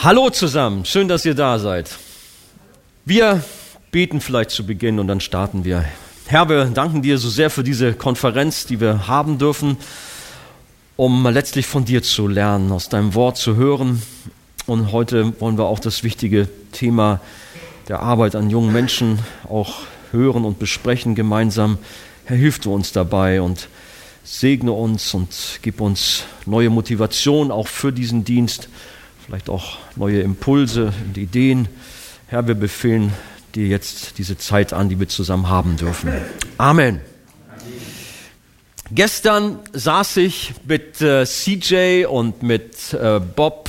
Hallo zusammen, schön, dass ihr da seid. Wir beten vielleicht zu Beginn und dann starten wir. Herr, wir danken dir so sehr für diese Konferenz, die wir haben dürfen, um letztlich von dir zu lernen, aus deinem Wort zu hören. Und heute wollen wir auch das wichtige Thema der Arbeit an jungen Menschen auch hören und besprechen gemeinsam. Herr, hilf du uns dabei und segne uns und gib uns neue Motivation auch für diesen Dienst vielleicht auch neue Impulse und Ideen. Herr, wir befehlen dir jetzt diese Zeit an, die wir zusammen haben dürfen. Amen. Gestern saß ich mit äh, CJ und mit äh, Bob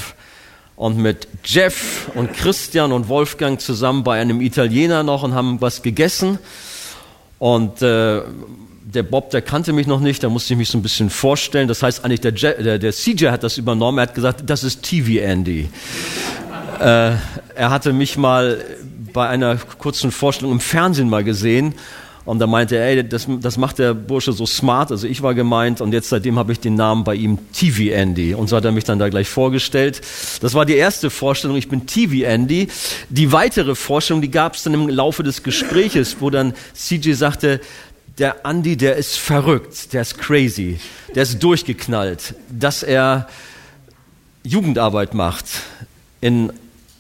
und mit Jeff und Christian und Wolfgang zusammen bei einem Italiener noch und haben was gegessen. Und äh, der Bob, der kannte mich noch nicht, da musste ich mich so ein bisschen vorstellen. Das heißt eigentlich, der, Je der, der CJ hat das übernommen, er hat gesagt, das ist TV Andy. äh, er hatte mich mal bei einer kurzen Vorstellung im Fernsehen mal gesehen und da meinte er, ey, das, das macht der Bursche so smart, also ich war gemeint und jetzt seitdem habe ich den Namen bei ihm TV Andy und so hat er mich dann da gleich vorgestellt. Das war die erste Vorstellung, ich bin TV Andy. Die weitere Vorstellung, die gab es dann im Laufe des Gespräches, wo dann CJ sagte, der Andy, der ist verrückt, der ist crazy, der ist durchgeknallt, dass er Jugendarbeit macht in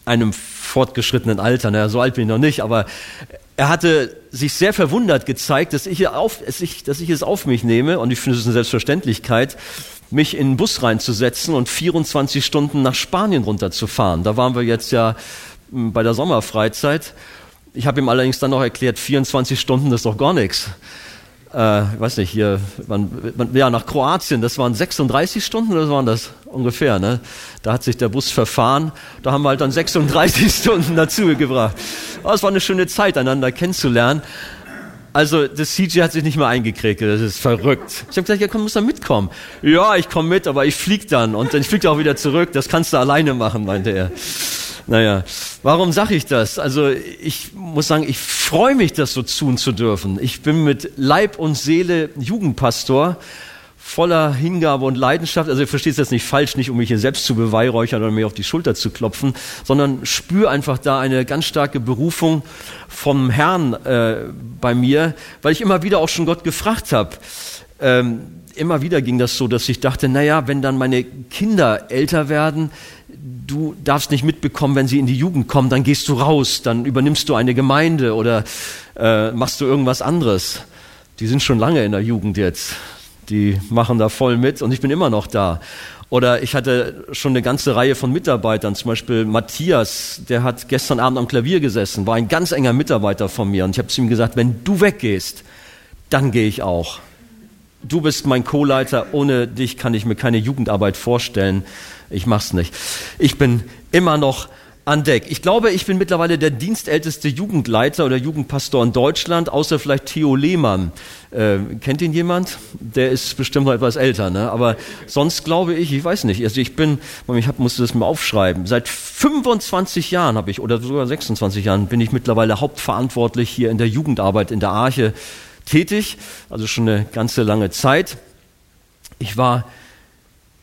einem fortgeschrittenen Alter. Naja, so alt bin ich noch nicht, aber er hatte sich sehr verwundert gezeigt, dass ich, auf, dass ich, dass ich es auf mich nehme, und ich finde es eine Selbstverständlichkeit, mich in den Bus reinzusetzen und 24 Stunden nach Spanien runterzufahren. Da waren wir jetzt ja hm, bei der Sommerfreizeit. Ich habe ihm allerdings dann noch erklärt, 24 Stunden ist doch gar nichts äh, weiß nicht, hier, man, man, ja, nach Kroatien, das waren 36 Stunden oder waren das ungefähr, ne? Da hat sich der Bus verfahren, da haben wir halt dann 36 Stunden dazu gebracht. Aber es war eine schöne Zeit, einander kennenzulernen. Also das CG hat sich nicht mehr eingekriegt, das ist verrückt. Ich habe gesagt, ja komm, muss da mitkommen. Ja, ich komme mit, aber ich flieg dann und dann fliegt er auch wieder zurück. Das kannst du alleine machen, meinte er. Naja, warum sage ich das? Also ich muss sagen, ich freue mich, das so tun zu dürfen. Ich bin mit Leib und Seele Jugendpastor, voller Hingabe und Leidenschaft. Also ihr versteht es jetzt nicht falsch, nicht um mich hier selbst zu beweihräuchern oder mir auf die Schulter zu klopfen, sondern spüre einfach da eine ganz starke Berufung vom Herrn äh, bei mir, weil ich immer wieder auch schon Gott gefragt habe. Ähm, immer wieder ging das so, dass ich dachte, naja, wenn dann meine Kinder älter werden, du darfst nicht mitbekommen, wenn sie in die Jugend kommen, dann gehst du raus, dann übernimmst du eine Gemeinde oder äh, machst du irgendwas anderes. Die sind schon lange in der Jugend jetzt. Die machen da voll mit und ich bin immer noch da. Oder ich hatte schon eine ganze Reihe von Mitarbeitern, zum Beispiel Matthias, der hat gestern Abend am Klavier gesessen, war ein ganz enger Mitarbeiter von mir und ich habe zu ihm gesagt, wenn du weggehst, dann gehe ich auch. Du bist mein Co-Leiter, ohne dich kann ich mir keine Jugendarbeit vorstellen. Ich mach's nicht. Ich bin immer noch an Deck. Ich glaube, ich bin mittlerweile der dienstälteste Jugendleiter oder Jugendpastor in Deutschland, außer vielleicht Theo Lehmann. Äh, kennt ihn jemand? Der ist bestimmt noch etwas älter, ne? Aber sonst glaube ich, ich weiß nicht. Also ich bin, ich hab, musste das mal aufschreiben. Seit 25 Jahren habe ich, oder sogar 26 Jahren, bin ich mittlerweile hauptverantwortlich hier in der Jugendarbeit in der Arche tätig. Also schon eine ganze lange Zeit. Ich war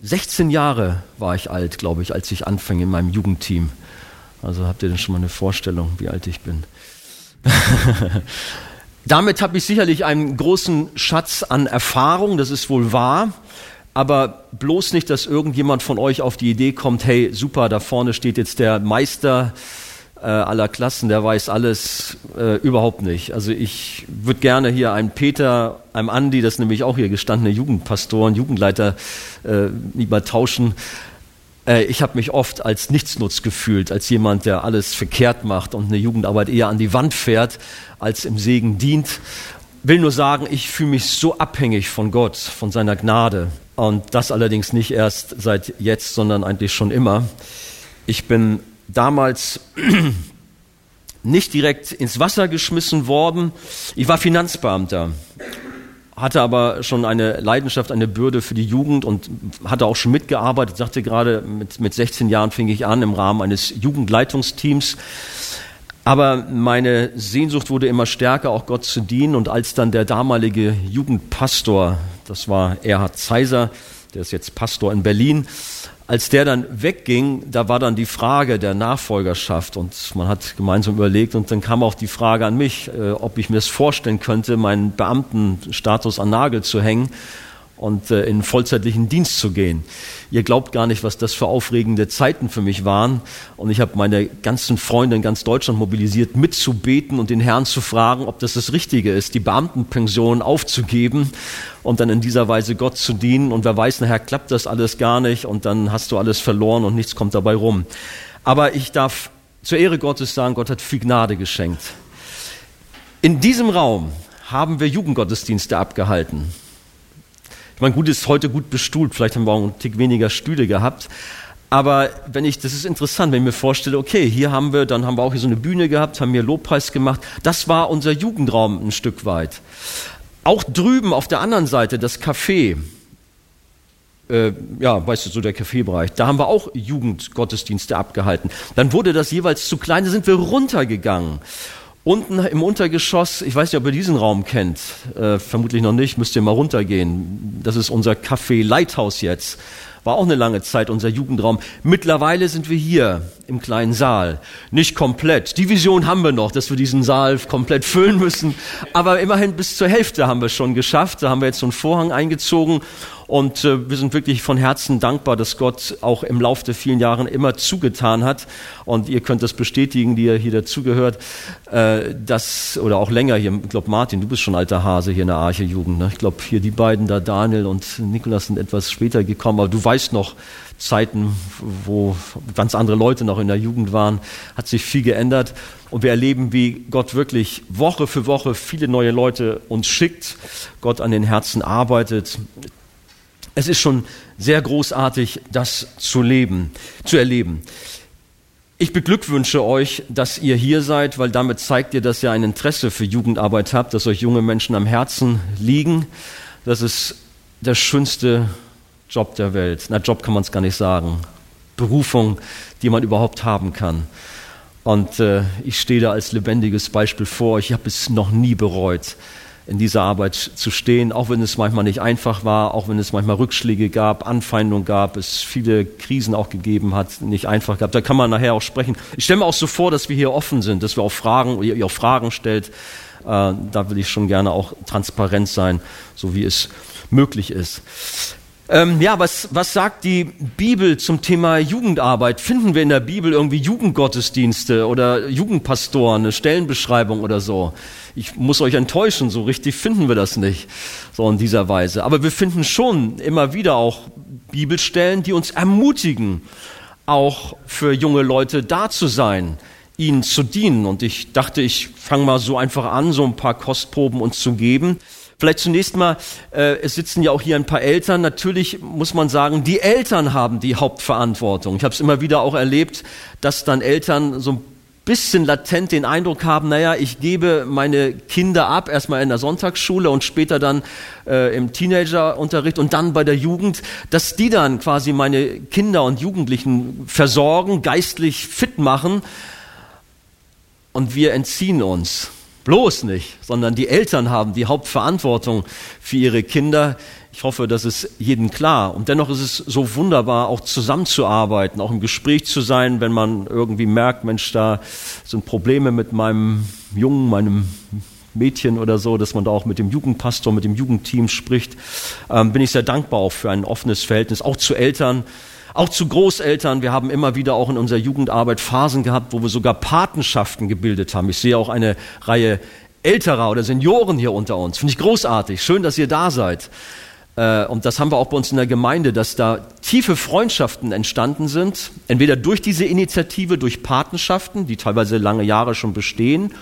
16 Jahre war ich alt, glaube ich, als ich anfing in meinem Jugendteam. Also habt ihr denn schon mal eine Vorstellung, wie alt ich bin? Damit habe ich sicherlich einen großen Schatz an Erfahrung, das ist wohl wahr. Aber bloß nicht, dass irgendjemand von euch auf die Idee kommt, hey, super, da vorne steht jetzt der Meister äh, aller Klassen, der weiß alles äh, überhaupt nicht. Also ich würde gerne hier einem Peter, einem Andi, das ist nämlich auch hier gestandene Jugendpastoren, Jugendleiter, äh, lieber tauschen. Äh, ich habe mich oft als Nichtsnutz gefühlt, als jemand, der alles verkehrt macht und eine Jugendarbeit eher an die Wand fährt, als im Segen dient. Will nur sagen, ich fühle mich so abhängig von Gott, von seiner Gnade. Und das allerdings nicht erst seit jetzt, sondern eigentlich schon immer. Ich bin damals nicht direkt ins Wasser geschmissen worden. Ich war Finanzbeamter, hatte aber schon eine Leidenschaft, eine Bürde für die Jugend und hatte auch schon mitgearbeitet. Sagte gerade, mit, mit 16 Jahren fing ich an im Rahmen eines Jugendleitungsteams. Aber meine Sehnsucht wurde immer stärker, auch Gott zu dienen. Und als dann der damalige Jugendpastor, das war Erhard Zeiser, der ist jetzt Pastor in Berlin. Als der dann wegging, da war dann die Frage der Nachfolgerschaft und man hat gemeinsam überlegt und dann kam auch die Frage an mich, äh, ob ich mir es vorstellen könnte, meinen Beamtenstatus an Nagel zu hängen und äh, in vollzeitlichen Dienst zu gehen. Ihr glaubt gar nicht, was das für aufregende Zeiten für mich waren. Und ich habe meine ganzen Freunde in ganz Deutschland mobilisiert, mitzubeten und den Herrn zu fragen, ob das das Richtige ist, die Beamtenpension aufzugeben und dann in dieser Weise Gott zu dienen. Und wer weiß, nachher klappt das alles gar nicht und dann hast du alles verloren und nichts kommt dabei rum. Aber ich darf zur Ehre Gottes sagen, Gott hat viel Gnade geschenkt. In diesem Raum haben wir Jugendgottesdienste abgehalten. Ich meine, gut ist heute gut bestuhlt, vielleicht haben wir auch einen Tick weniger Stühle gehabt. Aber wenn ich, das ist interessant, wenn ich mir vorstelle, okay, hier haben wir, dann haben wir auch hier so eine Bühne gehabt, haben hier Lobpreis gemacht. Das war unser Jugendraum ein Stück weit. Auch drüben auf der anderen Seite, das Café, äh, ja, weißt du, so der Kaffeebereich, da haben wir auch Jugendgottesdienste abgehalten. Dann wurde das jeweils zu klein, da sind wir runtergegangen. Unten im Untergeschoss, ich weiß nicht, ob ihr diesen Raum kennt, äh, vermutlich noch nicht, müsst ihr mal runtergehen. Das ist unser Café Lighthouse jetzt. War auch eine lange Zeit unser Jugendraum. Mittlerweile sind wir hier im kleinen Saal. Nicht komplett. Die Vision haben wir noch, dass wir diesen Saal komplett füllen müssen. Aber immerhin bis zur Hälfte haben wir schon geschafft. Da haben wir jetzt so einen Vorhang eingezogen und äh, wir sind wirklich von Herzen dankbar, dass Gott auch im Laufe der vielen Jahre immer zugetan hat. Und ihr könnt das bestätigen, die ihr hier dazugehört, äh, dass, oder auch länger hier, ich glaube Martin, du bist schon alter Hase hier in der Arche-Jugend. Ne? Ich glaube hier die beiden da, Daniel und Nikolas, sind etwas später gekommen, aber du weißt noch, Zeiten, wo ganz andere Leute noch in der Jugend waren, hat sich viel geändert. Und wir erleben, wie Gott wirklich Woche für Woche viele neue Leute uns schickt, Gott an den Herzen arbeitet. Es ist schon sehr großartig, das zu leben, zu erleben. Ich beglückwünsche euch, dass ihr hier seid, weil damit zeigt ihr, dass ihr ein Interesse für Jugendarbeit habt, dass euch junge Menschen am Herzen liegen. Das ist der schönste Job der Welt. Na, Job kann man es gar nicht sagen. Berufung, die man überhaupt haben kann. Und äh, ich stehe da als lebendiges Beispiel vor euch. Ich habe es noch nie bereut in dieser Arbeit zu stehen, auch wenn es manchmal nicht einfach war, auch wenn es manchmal Rückschläge gab, Anfeindungen gab, es viele Krisen auch gegeben hat, nicht einfach gab. Da kann man nachher auch sprechen. Ich stelle mir auch so vor, dass wir hier offen sind, dass wir auch Fragen, ihr auch Fragen stellt. Äh, da will ich schon gerne auch transparent sein, so wie es möglich ist. Ähm, ja, was, was sagt die Bibel zum Thema Jugendarbeit? Finden wir in der Bibel irgendwie Jugendgottesdienste oder Jugendpastoren, eine Stellenbeschreibung oder so? Ich muss euch enttäuschen, so richtig finden wir das nicht, so in dieser Weise. Aber wir finden schon immer wieder auch Bibelstellen, die uns ermutigen, auch für junge Leute da zu sein, ihnen zu dienen. Und ich dachte, ich fange mal so einfach an, so ein paar Kostproben uns zu geben. Vielleicht zunächst mal, äh, es sitzen ja auch hier ein paar Eltern. Natürlich muss man sagen, die Eltern haben die Hauptverantwortung. Ich habe es immer wieder auch erlebt, dass dann Eltern so ein bisschen latent den Eindruck haben, naja, ich gebe meine Kinder ab, erstmal in der Sonntagsschule und später dann äh, im Teenagerunterricht und dann bei der Jugend, dass die dann quasi meine Kinder und Jugendlichen versorgen, geistlich fit machen und wir entziehen uns. Bloß nicht, sondern die Eltern haben die Hauptverantwortung für ihre Kinder. Ich hoffe, das ist jedem klar. Und dennoch ist es so wunderbar, auch zusammenzuarbeiten, auch im Gespräch zu sein, wenn man irgendwie merkt, Mensch, da sind Probleme mit meinem Jungen, meinem Mädchen oder so, dass man da auch mit dem Jugendpastor, mit dem Jugendteam spricht. Ähm, bin ich sehr dankbar auch für ein offenes Verhältnis, auch zu Eltern, auch zu Großeltern. Wir haben immer wieder auch in unserer Jugendarbeit Phasen gehabt, wo wir sogar Patenschaften gebildet haben. Ich sehe auch eine Reihe älterer oder Senioren hier unter uns. Finde ich großartig. Schön, dass ihr da seid. Äh, und das haben wir auch bei uns in der Gemeinde, dass da tiefe Freundschaften entstanden sind. Entweder durch diese Initiative, durch Patenschaften, die teilweise lange Jahre schon bestehen,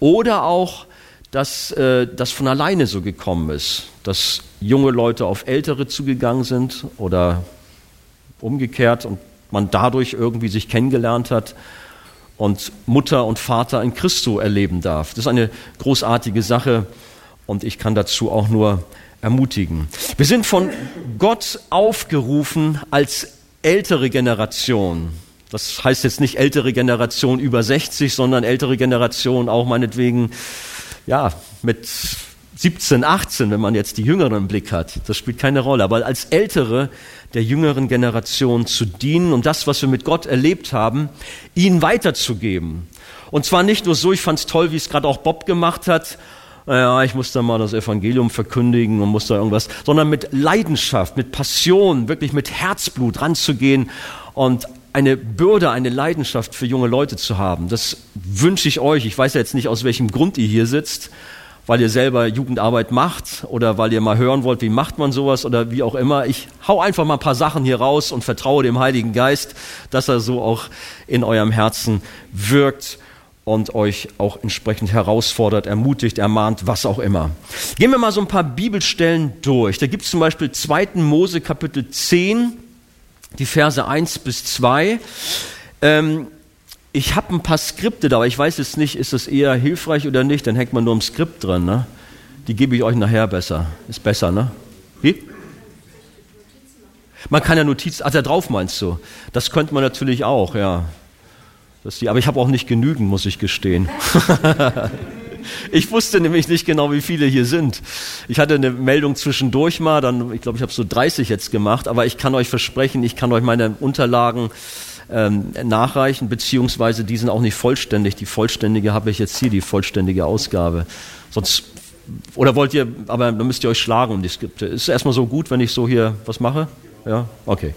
oder auch, dass äh, das von alleine so gekommen ist, dass junge Leute auf Ältere zugegangen sind oder umgekehrt und man dadurch irgendwie sich kennengelernt hat und Mutter und Vater in Christo erleben darf. Das ist eine großartige Sache und ich kann dazu auch nur ermutigen. Wir sind von Gott aufgerufen als ältere Generation. Das heißt jetzt nicht ältere Generation über 60, sondern ältere Generation auch meinetwegen, ja, mit 17, 18, wenn man jetzt die Jüngeren im Blick hat. Das spielt keine Rolle. Aber als Ältere der jüngeren Generation zu dienen und das, was wir mit Gott erlebt haben, ihnen weiterzugeben. Und zwar nicht nur so, ich fand es toll, wie es gerade auch Bob gemacht hat, ja, ich muss da mal das Evangelium verkündigen und muss da irgendwas, sondern mit Leidenschaft, mit Passion, wirklich mit Herzblut ranzugehen und eine Bürde, eine Leidenschaft für junge Leute zu haben. Das wünsche ich euch. Ich weiß ja jetzt nicht, aus welchem Grund ihr hier sitzt, weil ihr selber Jugendarbeit macht oder weil ihr mal hören wollt, wie macht man sowas oder wie auch immer. Ich hau einfach mal ein paar Sachen hier raus und vertraue dem Heiligen Geist, dass er so auch in eurem Herzen wirkt und euch auch entsprechend herausfordert, ermutigt, ermahnt, was auch immer. Gehen wir mal so ein paar Bibelstellen durch. Da gibt es zum Beispiel 2. Mose Kapitel 10, die Verse 1 bis 2. Ähm, ich habe ein paar Skripte da, aber ich weiß jetzt nicht, ist das eher hilfreich oder nicht, dann hängt man nur im Skript drin. Ne? Die gebe ich euch nachher besser. Ist besser, ne? Wie? Man kann ja Notizen, ach, da drauf meinst du? Das könnte man natürlich auch, ja. Die, aber ich habe auch nicht genügend, muss ich gestehen. ich wusste nämlich nicht genau, wie viele hier sind. Ich hatte eine Meldung zwischendurch mal, dann, ich glaube, ich habe so 30 jetzt gemacht, aber ich kann euch versprechen, ich kann euch meine Unterlagen ähm, nachreichen, beziehungsweise die sind auch nicht vollständig. Die vollständige habe ich jetzt hier, die vollständige Ausgabe. Sonst, oder wollt ihr, aber dann müsst ihr euch schlagen um die Skripte. Ist erstmal so gut, wenn ich so hier was mache? Ja? Okay.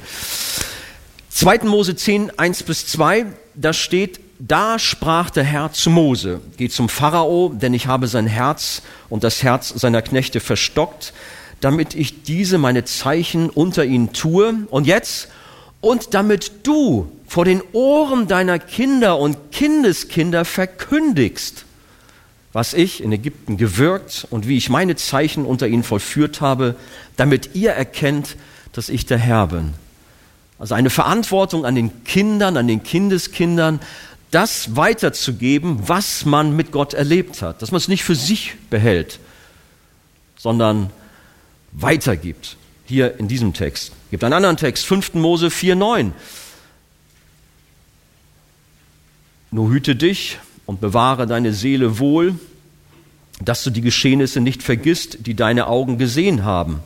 2. Mose 10, 1 bis 2, da steht, da sprach der Herr zu Mose, geh zum Pharao, denn ich habe sein Herz und das Herz seiner Knechte verstockt, damit ich diese meine Zeichen unter ihnen tue. Und jetzt, und damit du vor den Ohren deiner Kinder und Kindeskinder verkündigst, was ich in Ägypten gewirkt und wie ich meine Zeichen unter ihnen vollführt habe, damit ihr erkennt, dass ich der Herr bin. Also eine Verantwortung an den Kindern, an den Kindeskindern, das weiterzugeben, was man mit Gott erlebt hat. Dass man es nicht für sich behält, sondern weitergibt. Hier in diesem Text. Es gibt einen anderen Text, 5. Mose 4,9. Nur hüte dich und bewahre deine Seele wohl, dass du die Geschehnisse nicht vergisst, die deine Augen gesehen haben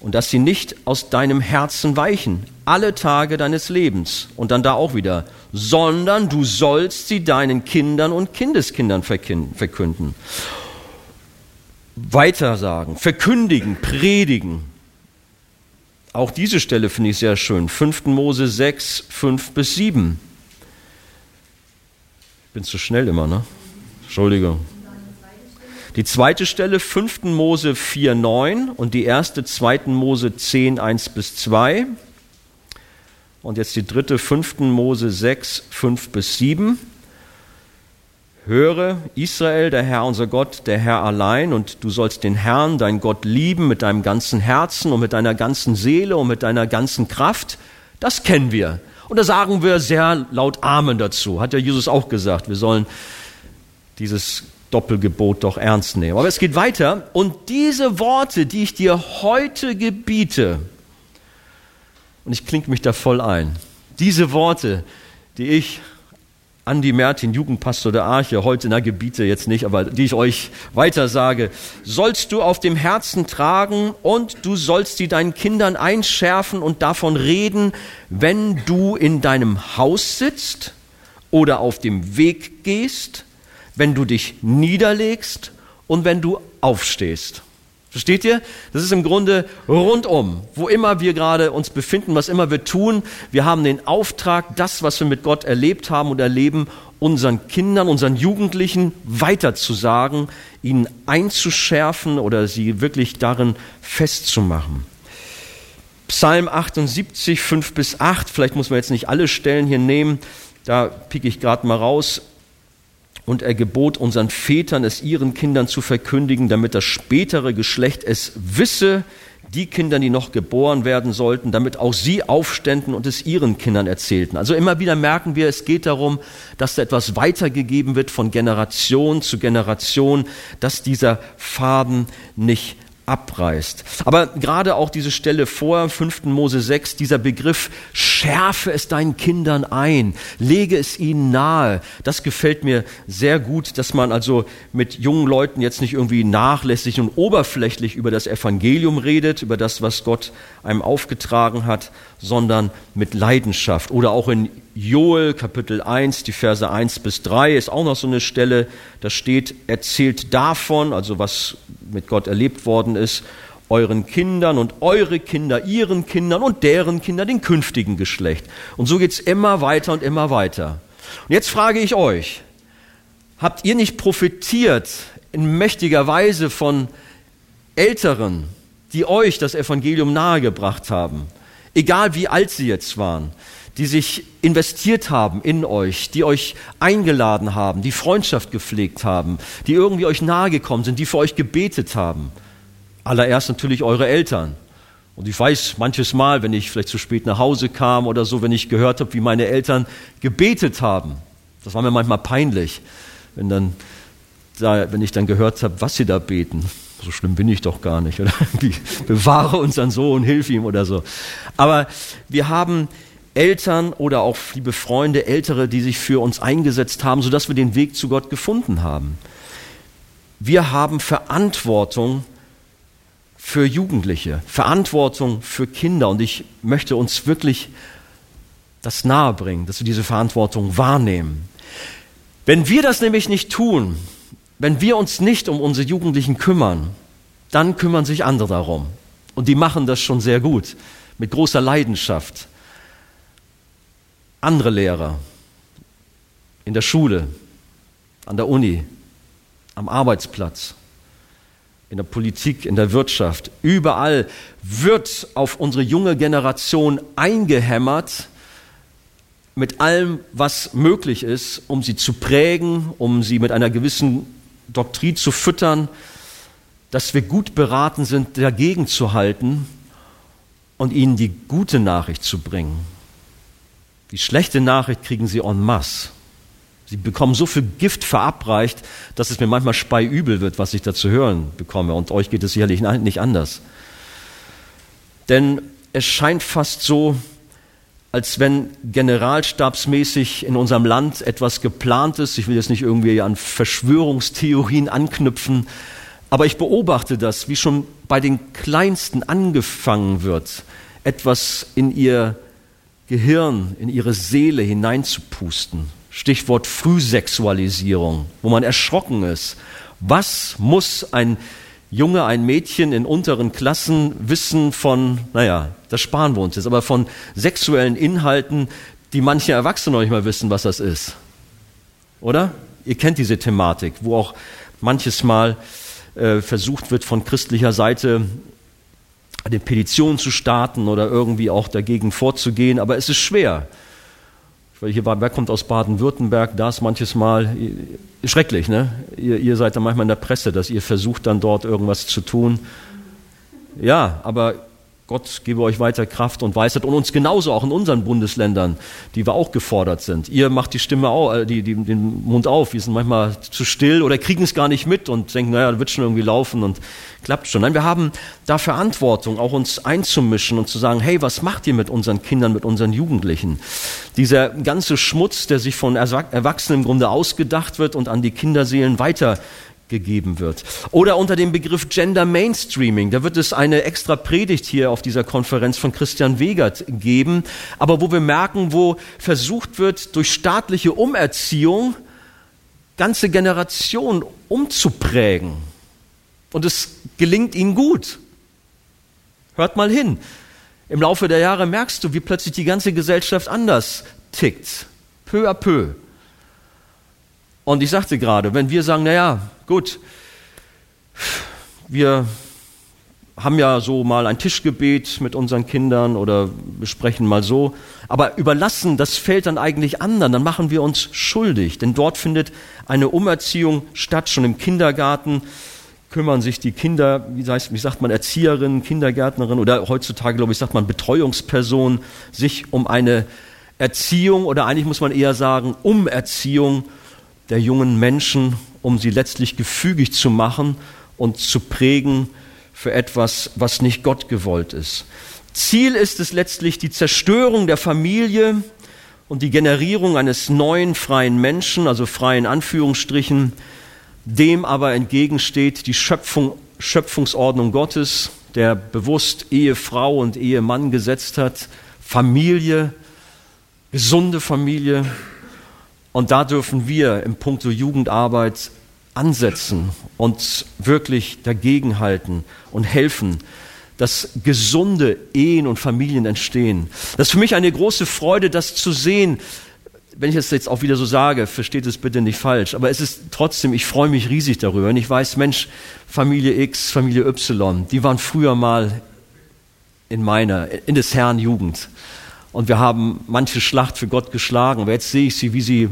und dass sie nicht aus deinem Herzen weichen, alle Tage deines Lebens. Und dann da auch wieder, sondern du sollst sie deinen Kindern und Kindeskindern verkünden. Weiter sagen, verkündigen, predigen. Auch diese Stelle finde ich sehr schön. 5. Mose 6, 5 bis 7. Ich bin zu schnell immer, ne? Entschuldigung. Die zweite Stelle 5. Mose 4, 9 und die erste 2. Mose 10, 1 bis 2. Und jetzt die dritte 5. Mose 6, 5 bis 7. Höre, Israel, der Herr unser Gott, der Herr allein, und du sollst den Herrn, dein Gott, lieben mit deinem ganzen Herzen und mit deiner ganzen Seele und mit deiner ganzen Kraft. Das kennen wir. Und da sagen wir sehr laut Amen dazu. Hat ja Jesus auch gesagt. Wir sollen dieses Doppelgebot doch ernst nehmen. Aber es geht weiter. Und diese Worte, die ich dir heute gebiete, und ich klinge mich da voll ein, diese Worte, die ich Andi Mertin, Jugendpastor der Arche, heute, na Gebiete jetzt nicht, aber die ich euch weiter sage, sollst du auf dem Herzen tragen und du sollst sie deinen Kindern einschärfen und davon reden, wenn du in deinem Haus sitzt oder auf dem Weg gehst, wenn du dich niederlegst und wenn du aufstehst. Versteht ihr? Das ist im Grunde rundum, wo immer wir gerade uns befinden, was immer wir tun. Wir haben den Auftrag, das, was wir mit Gott erlebt haben und erleben, unseren Kindern, unseren Jugendlichen weiterzusagen, ihnen einzuschärfen oder sie wirklich darin festzumachen. Psalm 78, 5 bis 8, vielleicht muss man jetzt nicht alle Stellen hier nehmen, da pieke ich gerade mal raus. Und er gebot unseren Vätern, es ihren Kindern zu verkündigen, damit das spätere Geschlecht es wisse, die Kinder, die noch geboren werden sollten, damit auch sie aufständen und es ihren Kindern erzählten. Also immer wieder merken wir, es geht darum, dass da etwas weitergegeben wird von Generation zu Generation, dass dieser Faden nicht abreißt. Aber gerade auch diese Stelle vor 5. Mose 6, dieser Begriff, schärfe es deinen Kindern ein, lege es ihnen nahe, das gefällt mir sehr gut, dass man also mit jungen Leuten jetzt nicht irgendwie nachlässig und oberflächlich über das Evangelium redet, über das, was Gott einem aufgetragen hat, sondern mit Leidenschaft. Oder auch in Joel Kapitel 1, die Verse 1 bis 3 ist auch noch so eine Stelle, da steht, erzählt davon, also was mit Gott erlebt worden ist, euren Kindern und eure Kinder, ihren Kindern und deren Kinder, den künftigen Geschlecht. Und so geht's immer weiter und immer weiter. Und jetzt frage ich euch, habt ihr nicht profitiert in mächtiger Weise von Älteren, die euch das Evangelium nahegebracht haben? Egal wie alt sie jetzt waren die sich investiert haben in euch, die euch eingeladen haben, die Freundschaft gepflegt haben, die irgendwie euch nahegekommen sind, die für euch gebetet haben. Allererst natürlich eure Eltern. Und ich weiß manches Mal, wenn ich vielleicht zu spät nach Hause kam oder so, wenn ich gehört habe, wie meine Eltern gebetet haben. Das war mir manchmal peinlich, wenn, dann, wenn ich dann gehört habe, was sie da beten. So schlimm bin ich doch gar nicht. Oder bewahre unseren Sohn, hilf ihm oder so. Aber wir haben Eltern oder auch liebe Freunde, Ältere, die sich für uns eingesetzt haben, sodass wir den Weg zu Gott gefunden haben. Wir haben Verantwortung für Jugendliche, Verantwortung für Kinder und ich möchte uns wirklich das nahebringen, dass wir diese Verantwortung wahrnehmen. Wenn wir das nämlich nicht tun, wenn wir uns nicht um unsere Jugendlichen kümmern, dann kümmern sich andere darum. Und die machen das schon sehr gut, mit großer Leidenschaft andere Lehrer in der Schule, an der Uni, am Arbeitsplatz, in der Politik, in der Wirtschaft, überall wird auf unsere junge Generation eingehämmert mit allem, was möglich ist, um sie zu prägen, um sie mit einer gewissen Doktrin zu füttern, dass wir gut beraten sind, dagegen zu halten und ihnen die gute Nachricht zu bringen. Die schlechte Nachricht kriegen sie en masse. Sie bekommen so viel Gift verabreicht, dass es mir manchmal speiübel wird, was ich da zu hören bekomme. Und euch geht es sicherlich nicht anders. Denn es scheint fast so, als wenn generalstabsmäßig in unserem Land etwas geplant ist. Ich will jetzt nicht irgendwie an Verschwörungstheorien anknüpfen, aber ich beobachte das, wie schon bei den Kleinsten angefangen wird, etwas in ihr Gehirn, in ihre Seele hineinzupusten. Stichwort Frühsexualisierung, wo man erschrocken ist. Was muss ein Junge, ein Mädchen in unteren Klassen wissen von, naja, das sparen wir uns jetzt, aber von sexuellen Inhalten, die manche Erwachsene noch nicht mal wissen, was das ist. Oder? Ihr kennt diese Thematik, wo auch manches Mal äh, versucht wird, von christlicher Seite eine Petition zu starten oder irgendwie auch dagegen vorzugehen, aber es ist schwer. Weil hier war, wer kommt aus Baden-Württemberg, da ist manches Mal schrecklich, ne? Ihr, ihr seid dann manchmal in der Presse, dass ihr versucht dann dort irgendwas zu tun. Ja, aber Gott gebe euch weiter Kraft und Weisheit und uns genauso auch in unseren Bundesländern, die wir auch gefordert sind. Ihr macht die Stimme auf, äh, die, die, den Mund auf. Wir sind manchmal zu still oder kriegen es gar nicht mit und denken, naja, wird schon irgendwie laufen und klappt schon. Nein, wir haben da Verantwortung, auch uns einzumischen und zu sagen, hey, was macht ihr mit unseren Kindern, mit unseren Jugendlichen? Dieser ganze Schmutz, der sich von Erwachsenen im Grunde ausgedacht wird und an die Kinderseelen weiter gegeben wird. Oder unter dem Begriff Gender Mainstreaming, da wird es eine extra Predigt hier auf dieser Konferenz von Christian Wegert geben, aber wo wir merken, wo versucht wird, durch staatliche Umerziehung ganze Generationen umzuprägen. Und es gelingt ihnen gut. Hört mal hin. Im Laufe der Jahre merkst du, wie plötzlich die ganze Gesellschaft anders tickt. Peu à peu. Und ich sagte gerade, wenn wir sagen, naja, gut, wir haben ja so mal ein Tischgebet mit unseren Kindern oder besprechen mal so, aber überlassen das Feld dann eigentlich anderen, dann machen wir uns schuldig, denn dort findet eine Umerziehung statt, schon im Kindergarten kümmern sich die Kinder, wie, heißt, wie sagt man, Erzieherinnen, Kindergärtnerinnen oder heutzutage, glaube ich, sagt man Betreuungspersonen, sich um eine Erziehung oder eigentlich muss man eher sagen, Umerziehung der jungen Menschen, um sie letztlich gefügig zu machen und zu prägen für etwas, was nicht Gott gewollt ist. Ziel ist es letztlich die Zerstörung der Familie und die Generierung eines neuen freien Menschen, also freien Anführungsstrichen, dem aber entgegensteht die Schöpfung, Schöpfungsordnung Gottes, der bewusst Ehefrau und Ehemann gesetzt hat, Familie, gesunde Familie. Und da dürfen wir im Punkto Jugendarbeit ansetzen und wirklich dagegenhalten und helfen, dass gesunde Ehen und Familien entstehen. Das ist für mich eine große Freude, das zu sehen. Wenn ich es jetzt auch wieder so sage, versteht es bitte nicht falsch, aber es ist trotzdem, ich freue mich riesig darüber. Wenn ich weiß, Mensch, Familie X, Familie Y, die waren früher mal in meiner, in des Herrn Jugend. Und wir haben manche Schlacht für Gott geschlagen. Aber jetzt sehe ich sie, wie sie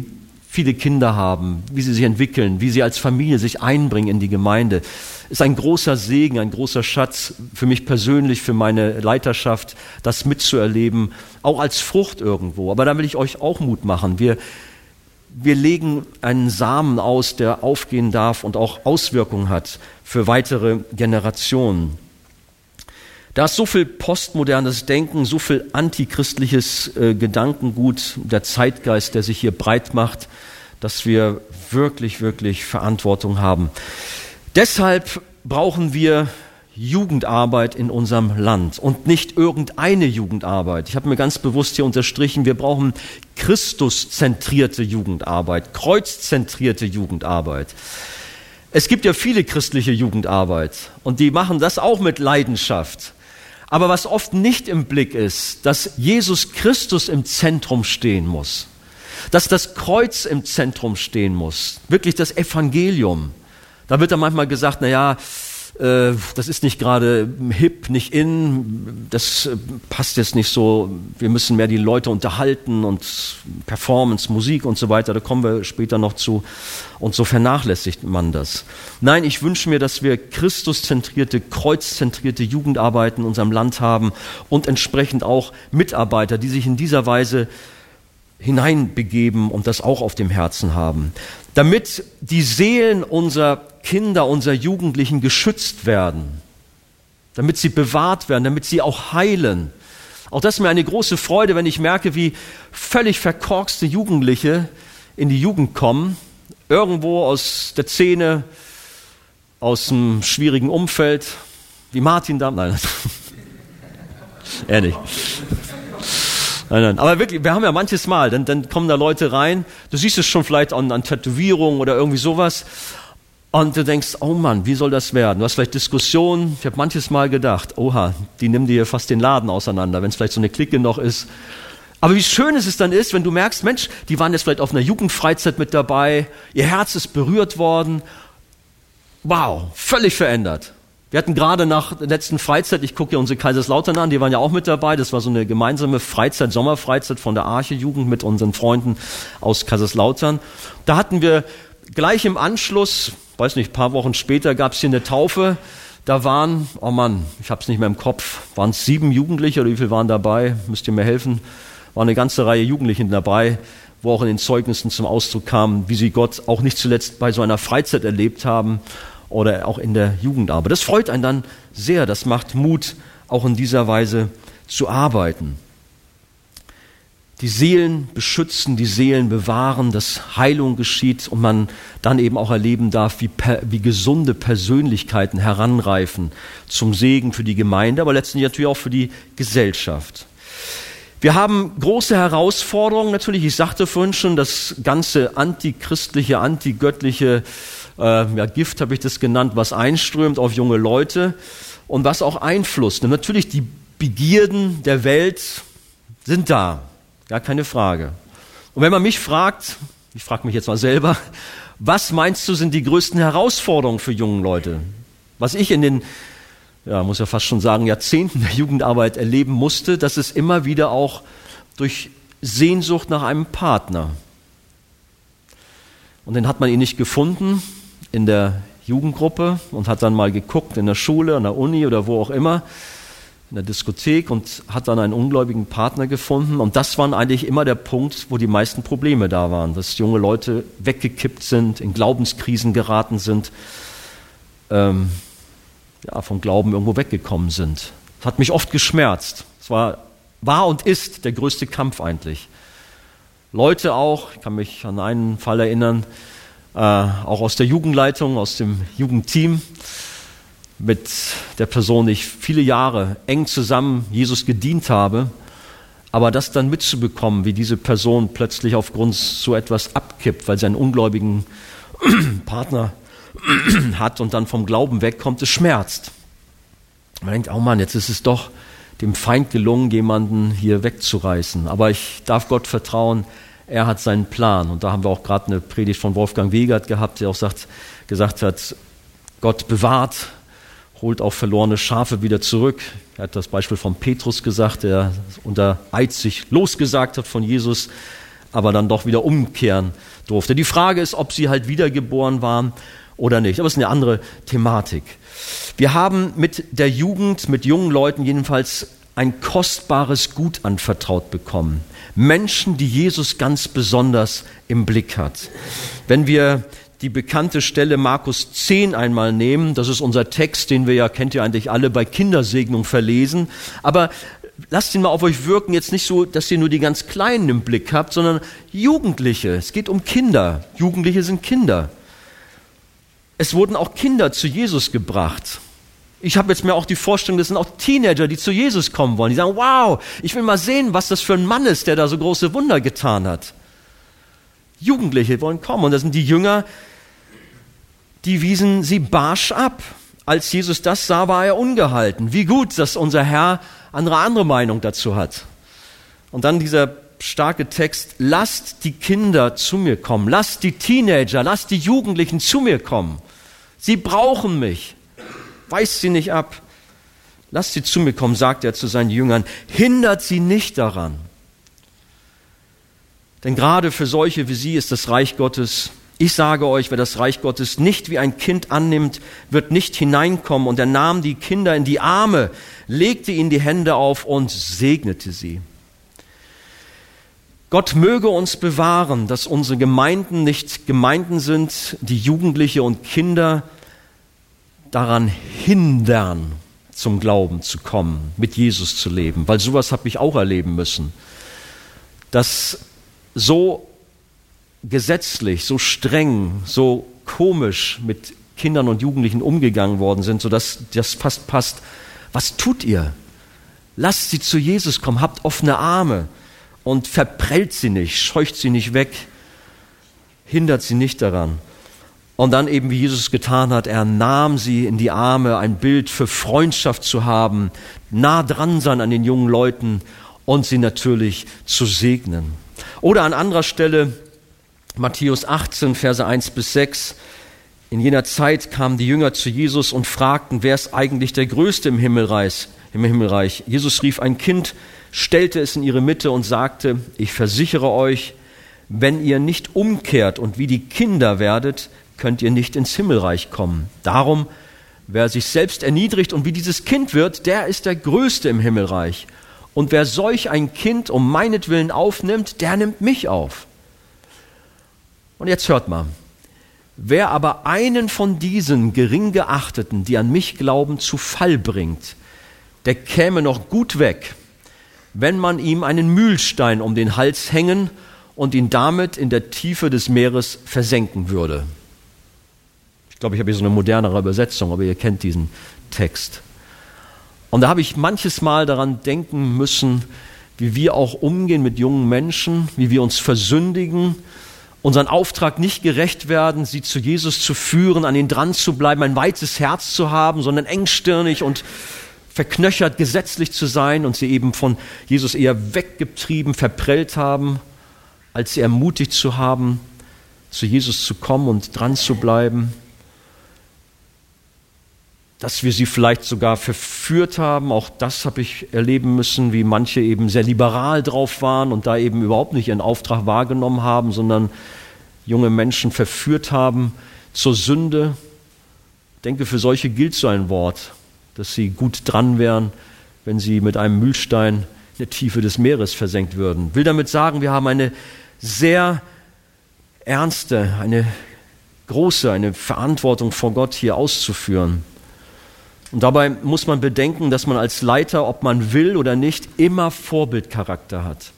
viele Kinder haben, wie sie sich entwickeln, wie sie als Familie sich einbringen in die Gemeinde, ist ein großer Segen, ein großer Schatz für mich persönlich, für meine Leiterschaft, das mitzuerleben, auch als Frucht irgendwo. Aber da will ich euch auch Mut machen. Wir, wir legen einen Samen aus, der aufgehen darf und auch Auswirkungen hat für weitere Generationen. Da ist so viel postmodernes Denken, so viel antichristliches äh, Gedankengut, der Zeitgeist, der sich hier breit macht, dass wir wirklich, wirklich Verantwortung haben. Deshalb brauchen wir Jugendarbeit in unserem Land und nicht irgendeine Jugendarbeit. Ich habe mir ganz bewusst hier unterstrichen, wir brauchen Christuszentrierte Jugendarbeit, kreuzzentrierte Jugendarbeit. Es gibt ja viele christliche Jugendarbeit und die machen das auch mit Leidenschaft. Aber was oft nicht im Blick ist, dass Jesus Christus im Zentrum stehen muss, dass das Kreuz im Zentrum stehen muss, wirklich das Evangelium. Da wird dann manchmal gesagt, na ja, äh, das ist nicht gerade hip, nicht in, das äh, passt jetzt nicht so, wir müssen mehr die Leute unterhalten und Performance, Musik und so weiter, da kommen wir später noch zu. Und so vernachlässigt man das. Nein, ich wünsche mir, dass wir Christuszentrierte, kreuzzentrierte Jugendarbeit in unserem Land haben und entsprechend auch Mitarbeiter, die sich in dieser Weise hineinbegeben und das auch auf dem Herzen haben, damit die Seelen unserer Kinder, unserer Jugendlichen geschützt werden, damit sie bewahrt werden, damit sie auch heilen. Auch das ist mir eine große Freude, wenn ich merke, wie völlig verkorkste Jugendliche in die Jugend kommen, irgendwo aus der Szene, aus einem schwierigen Umfeld, wie Martin da, nein, ehrlich. Nein, nein. Aber wirklich, wir haben ja manches Mal, dann, dann kommen da Leute rein, du siehst es schon vielleicht an, an Tätowierungen oder irgendwie sowas. Und du denkst, oh Mann, wie soll das werden? Du hast vielleicht Diskussionen. Ich habe manches Mal gedacht, oha, die nimmt dir fast den Laden auseinander, wenn es vielleicht so eine Clique noch ist. Aber wie schön es dann ist, wenn du merkst, Mensch, die waren jetzt vielleicht auf einer Jugendfreizeit mit dabei, ihr Herz ist berührt worden. Wow, völlig verändert. Wir hatten gerade nach der letzten Freizeit, ich gucke ja unsere Kaiserslautern an, die waren ja auch mit dabei. Das war so eine gemeinsame Freizeit, Sommerfreizeit von der Arche-Jugend mit unseren Freunden aus Kaiserslautern. Da hatten wir gleich im Anschluss, weiß nicht, paar Wochen später gab es hier eine Taufe. Da waren, oh Mann, ich habe es nicht mehr im Kopf, waren es sieben Jugendliche oder wie viele waren dabei? Müsst ihr mir helfen? War eine ganze Reihe Jugendlichen dabei, wo auch in den Zeugnissen zum Ausdruck kam, wie sie Gott auch nicht zuletzt bei so einer Freizeit erlebt haben oder auch in der Jugendarbeit. Das freut einen dann sehr, das macht Mut, auch in dieser Weise zu arbeiten. Die Seelen beschützen, die Seelen bewahren, dass Heilung geschieht und man dann eben auch erleben darf, wie, wie gesunde Persönlichkeiten heranreifen zum Segen für die Gemeinde, aber letztendlich natürlich auch für die Gesellschaft. Wir haben große Herausforderungen natürlich. Ich sagte vorhin schon, das ganze antichristliche, antigöttliche äh, ja, Gift habe ich das genannt, was einströmt auf junge Leute und was auch Einfluss nimmt. Natürlich die Begierden der Welt sind da, gar keine Frage. Und wenn man mich fragt, ich frage mich jetzt mal selber, was meinst du sind die größten Herausforderungen für junge Leute? Was ich in den, ja, muss ja fast schon sagen, Jahrzehnten der Jugendarbeit erleben musste, dass es immer wieder auch durch Sehnsucht nach einem Partner. Und den hat man ihn nicht gefunden in der Jugendgruppe und hat dann mal geguckt in der Schule, an der Uni oder wo auch immer, in der Diskothek und hat dann einen ungläubigen Partner gefunden. Und das war eigentlich immer der Punkt, wo die meisten Probleme da waren, dass junge Leute weggekippt sind, in Glaubenskrisen geraten sind. Ähm, ja, vom Glauben irgendwo weggekommen sind. Das hat mich oft geschmerzt. Es war, war und ist der größte Kampf eigentlich. Leute auch, ich kann mich an einen Fall erinnern, äh, auch aus der Jugendleitung, aus dem Jugendteam, mit der Person ich viele Jahre eng zusammen Jesus gedient habe, aber das dann mitzubekommen, wie diese Person plötzlich aufgrund so etwas abkippt, weil sie einen ungläubigen Partner hat und dann vom Glauben wegkommt, es schmerzt. Man denkt, oh Mann, jetzt ist es doch dem Feind gelungen, jemanden hier wegzureißen. Aber ich darf Gott vertrauen, er hat seinen Plan. Und da haben wir auch gerade eine Predigt von Wolfgang Wegert gehabt, der auch sagt, gesagt hat, Gott bewahrt, holt auch verlorene Schafe wieder zurück. Er hat das Beispiel von Petrus gesagt, der unter Eid sich losgesagt hat von Jesus, aber dann doch wieder umkehren durfte. Die Frage ist, ob sie halt wiedergeboren waren oder nicht. Aber es ist eine andere Thematik. Wir haben mit der Jugend, mit jungen Leuten jedenfalls ein kostbares Gut anvertraut bekommen. Menschen, die Jesus ganz besonders im Blick hat. Wenn wir die bekannte Stelle Markus 10 einmal nehmen, das ist unser Text, den wir ja, kennt ihr eigentlich alle, bei Kindersegnung verlesen, aber lasst ihn mal auf euch wirken, jetzt nicht so, dass ihr nur die ganz Kleinen im Blick habt, sondern Jugendliche. Es geht um Kinder. Jugendliche sind Kinder. Es wurden auch Kinder zu Jesus gebracht. Ich habe jetzt mir auch die Vorstellung, das sind auch Teenager, die zu Jesus kommen wollen. Die sagen, wow, ich will mal sehen, was das für ein Mann ist, der da so große Wunder getan hat. Jugendliche wollen kommen und das sind die Jünger, die wiesen sie barsch ab. Als Jesus das sah, war er ungehalten. Wie gut, dass unser Herr andere andere Meinung dazu hat. Und dann dieser starke Text, lasst die Kinder zu mir kommen, lasst die Teenager, lasst die Jugendlichen zu mir kommen. Sie brauchen mich. Weist sie nicht ab. Lasst sie zu mir kommen, sagt er zu seinen Jüngern. Hindert sie nicht daran. Denn gerade für solche wie sie ist das Reich Gottes, ich sage euch, wer das Reich Gottes nicht wie ein Kind annimmt, wird nicht hineinkommen. Und er nahm die Kinder in die Arme, legte ihnen die Hände auf und segnete sie. Gott möge uns bewahren, dass unsere Gemeinden nicht Gemeinden sind, die Jugendliche und Kinder daran hindern, zum Glauben zu kommen, mit Jesus zu leben, weil sowas habe ich auch erleben müssen, dass so gesetzlich, so streng, so komisch mit Kindern und Jugendlichen umgegangen worden sind, sodass das fast passt. Was tut ihr? Lasst sie zu Jesus kommen, habt offene Arme und verprellt sie nicht, scheucht sie nicht weg, hindert sie nicht daran. Und dann eben, wie Jesus getan hat, er nahm sie in die Arme, ein Bild für Freundschaft zu haben, nah dran sein an den jungen Leuten und sie natürlich zu segnen. Oder an anderer Stelle, Matthäus 18, Verse 1 bis 6, in jener Zeit kamen die Jünger zu Jesus und fragten, wer ist eigentlich der Größte im Himmelreich? Im Himmelreich. Jesus rief ein Kind stellte es in ihre Mitte und sagte, ich versichere euch, wenn ihr nicht umkehrt und wie die Kinder werdet, könnt ihr nicht ins Himmelreich kommen. Darum, wer sich selbst erniedrigt und wie dieses Kind wird, der ist der Größte im Himmelreich. Und wer solch ein Kind um meinetwillen aufnimmt, der nimmt mich auf. Und jetzt hört mal. Wer aber einen von diesen gering geachteten, die an mich glauben, zu Fall bringt, der käme noch gut weg, wenn man ihm einen Mühlstein um den Hals hängen und ihn damit in der Tiefe des Meeres versenken würde. Ich glaube, ich habe hier so eine modernere Übersetzung, aber ihr kennt diesen Text. Und da habe ich manches Mal daran denken müssen, wie wir auch umgehen mit jungen Menschen, wie wir uns versündigen, unseren Auftrag nicht gerecht werden, sie zu Jesus zu führen, an ihn dran zu bleiben, ein weites Herz zu haben, sondern engstirnig und verknöchert, gesetzlich zu sein und sie eben von Jesus eher weggetrieben, verprellt haben, als sie ermutigt zu haben, zu Jesus zu kommen und dran zu bleiben. Dass wir sie vielleicht sogar verführt haben, auch das habe ich erleben müssen, wie manche eben sehr liberal drauf waren und da eben überhaupt nicht ihren Auftrag wahrgenommen haben, sondern junge Menschen verführt haben zur Sünde. Ich denke, für solche gilt so ein Wort dass sie gut dran wären, wenn sie mit einem Mühlstein in der Tiefe des Meeres versenkt würden. Ich will damit sagen, wir haben eine sehr ernste, eine große, eine Verantwortung vor Gott hier auszuführen. Und dabei muss man bedenken, dass man als Leiter, ob man will oder nicht, immer Vorbildcharakter hat.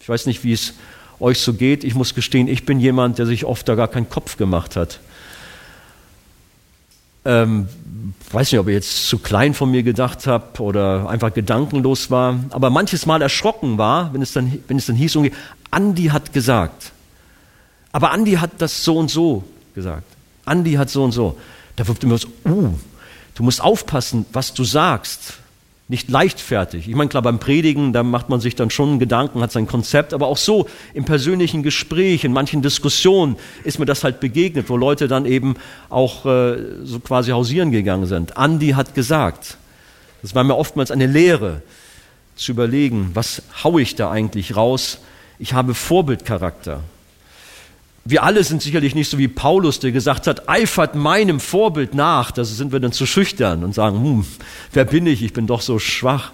Ich weiß nicht, wie es euch so geht. Ich muss gestehen, ich bin jemand, der sich oft da gar keinen Kopf gemacht hat. Ähm, weiß nicht, ob ich jetzt zu klein von mir gedacht habe oder einfach gedankenlos war, aber manches Mal erschrocken war, wenn es dann, wenn es dann hieß, Andi hat gesagt. Aber Andi hat das so und so gesagt. Andi hat so und so. Da wirkt immer so, uh, du musst aufpassen, was du sagst nicht leichtfertig. Ich meine, klar, beim Predigen, da macht man sich dann schon Gedanken, hat sein Konzept, aber auch so im persönlichen Gespräch, in manchen Diskussionen ist mir das halt begegnet, wo Leute dann eben auch äh, so quasi hausieren gegangen sind. Andi hat gesagt, das war mir oftmals eine Lehre, zu überlegen, was haue ich da eigentlich raus? Ich habe Vorbildcharakter. Wir alle sind sicherlich nicht so wie Paulus, der gesagt hat, eifert meinem Vorbild nach. Da sind wir dann zu schüchtern und sagen, hm, wer bin ich? Ich bin doch so schwach.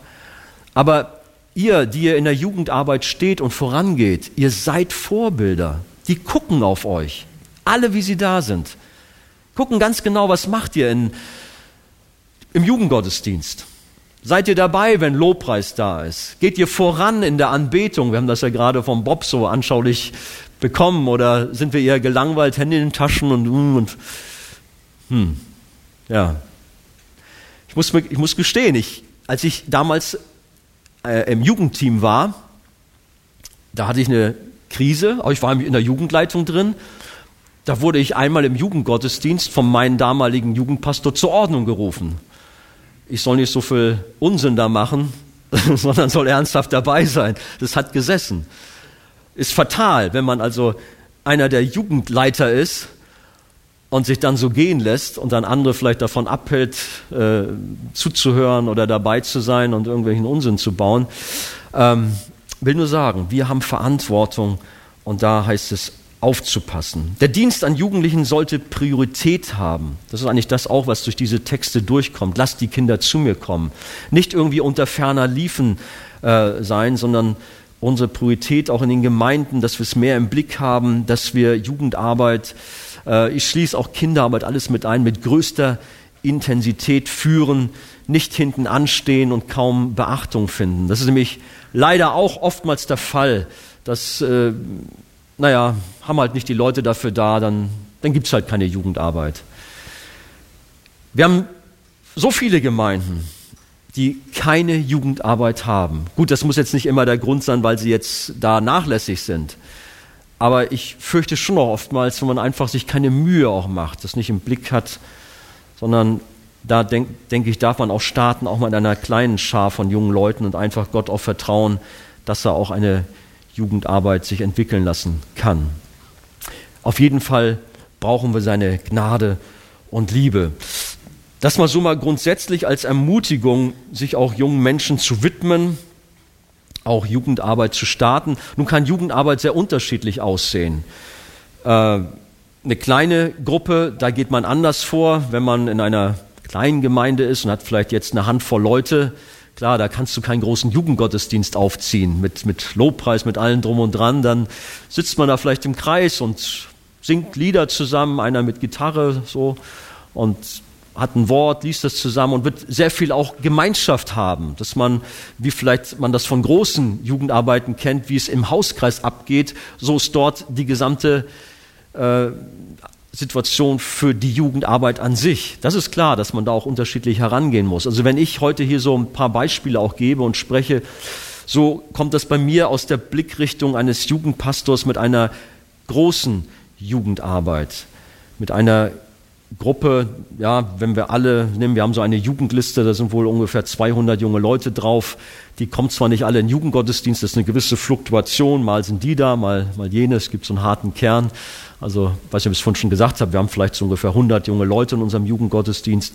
Aber ihr, die ihr in der Jugendarbeit steht und vorangeht, ihr seid Vorbilder. Die gucken auf euch. Alle, wie sie da sind. Gucken ganz genau, was macht ihr in, im Jugendgottesdienst. Seid ihr dabei, wenn Lobpreis da ist? Geht ihr voran in der Anbetung? Wir haben das ja gerade vom Bob so anschaulich bekommen oder sind wir eher gelangweilt, Hände in den Taschen und, hm, und hm, ja. Ich muss, ich muss gestehen, ich, als ich damals äh, im Jugendteam war, da hatte ich eine Krise, aber ich war in der Jugendleitung drin. Da wurde ich einmal im Jugendgottesdienst von meinem damaligen Jugendpastor zur Ordnung gerufen. Ich soll nicht so viel Unsinn da machen, sondern soll ernsthaft dabei sein. Das hat gesessen ist fatal, wenn man also einer der Jugendleiter ist und sich dann so gehen lässt und dann andere vielleicht davon abhält, äh, zuzuhören oder dabei zu sein und irgendwelchen Unsinn zu bauen. Ähm, will nur sagen, wir haben Verantwortung und da heißt es aufzupassen. Der Dienst an Jugendlichen sollte Priorität haben. Das ist eigentlich das auch, was durch diese Texte durchkommt. Lasst die Kinder zu mir kommen. Nicht irgendwie unter ferner Liefen äh, sein, sondern unsere Priorität auch in den Gemeinden, dass wir es mehr im Blick haben, dass wir Jugendarbeit, äh, ich schließe auch Kinderarbeit alles mit ein, mit größter Intensität führen, nicht hinten anstehen und kaum Beachtung finden. Das ist nämlich leider auch oftmals der Fall, dass, äh, naja, haben halt nicht die Leute dafür da, dann, dann gibt es halt keine Jugendarbeit. Wir haben so viele Gemeinden, die keine Jugendarbeit haben. Gut, das muss jetzt nicht immer der Grund sein, weil sie jetzt da nachlässig sind. Aber ich fürchte schon auch oftmals, wenn man einfach sich keine Mühe auch macht, das nicht im Blick hat, sondern da denke denk ich, darf man auch starten, auch mal in einer kleinen Schar von jungen Leuten und einfach Gott auch vertrauen, dass er auch eine Jugendarbeit sich entwickeln lassen kann. Auf jeden Fall brauchen wir seine Gnade und Liebe. Das mal so mal grundsätzlich als Ermutigung, sich auch jungen Menschen zu widmen, auch Jugendarbeit zu starten. Nun kann Jugendarbeit sehr unterschiedlich aussehen. Äh, eine kleine Gruppe, da geht man anders vor, wenn man in einer kleinen Gemeinde ist und hat vielleicht jetzt eine Handvoll Leute. Klar, da kannst du keinen großen Jugendgottesdienst aufziehen mit, mit Lobpreis, mit allem drum und dran. Dann sitzt man da vielleicht im Kreis und singt Lieder zusammen, einer mit Gitarre so und hat ein Wort, liest das zusammen und wird sehr viel auch Gemeinschaft haben, dass man, wie vielleicht man das von großen Jugendarbeiten kennt, wie es im Hauskreis abgeht, so ist dort die gesamte äh, Situation für die Jugendarbeit an sich. Das ist klar, dass man da auch unterschiedlich herangehen muss. Also wenn ich heute hier so ein paar Beispiele auch gebe und spreche, so kommt das bei mir aus der Blickrichtung eines Jugendpastors mit einer großen Jugendarbeit, mit einer Gruppe, ja, wenn wir alle nehmen, wir haben so eine Jugendliste, da sind wohl ungefähr 200 junge Leute drauf. Die kommen zwar nicht alle in Jugendgottesdienst, das ist eine gewisse Fluktuation, mal sind die da, mal, mal jene, es gibt so einen harten Kern. Also, weiß nicht, ob ich es vorhin schon gesagt habe, wir haben vielleicht so ungefähr 100 junge Leute in unserem Jugendgottesdienst.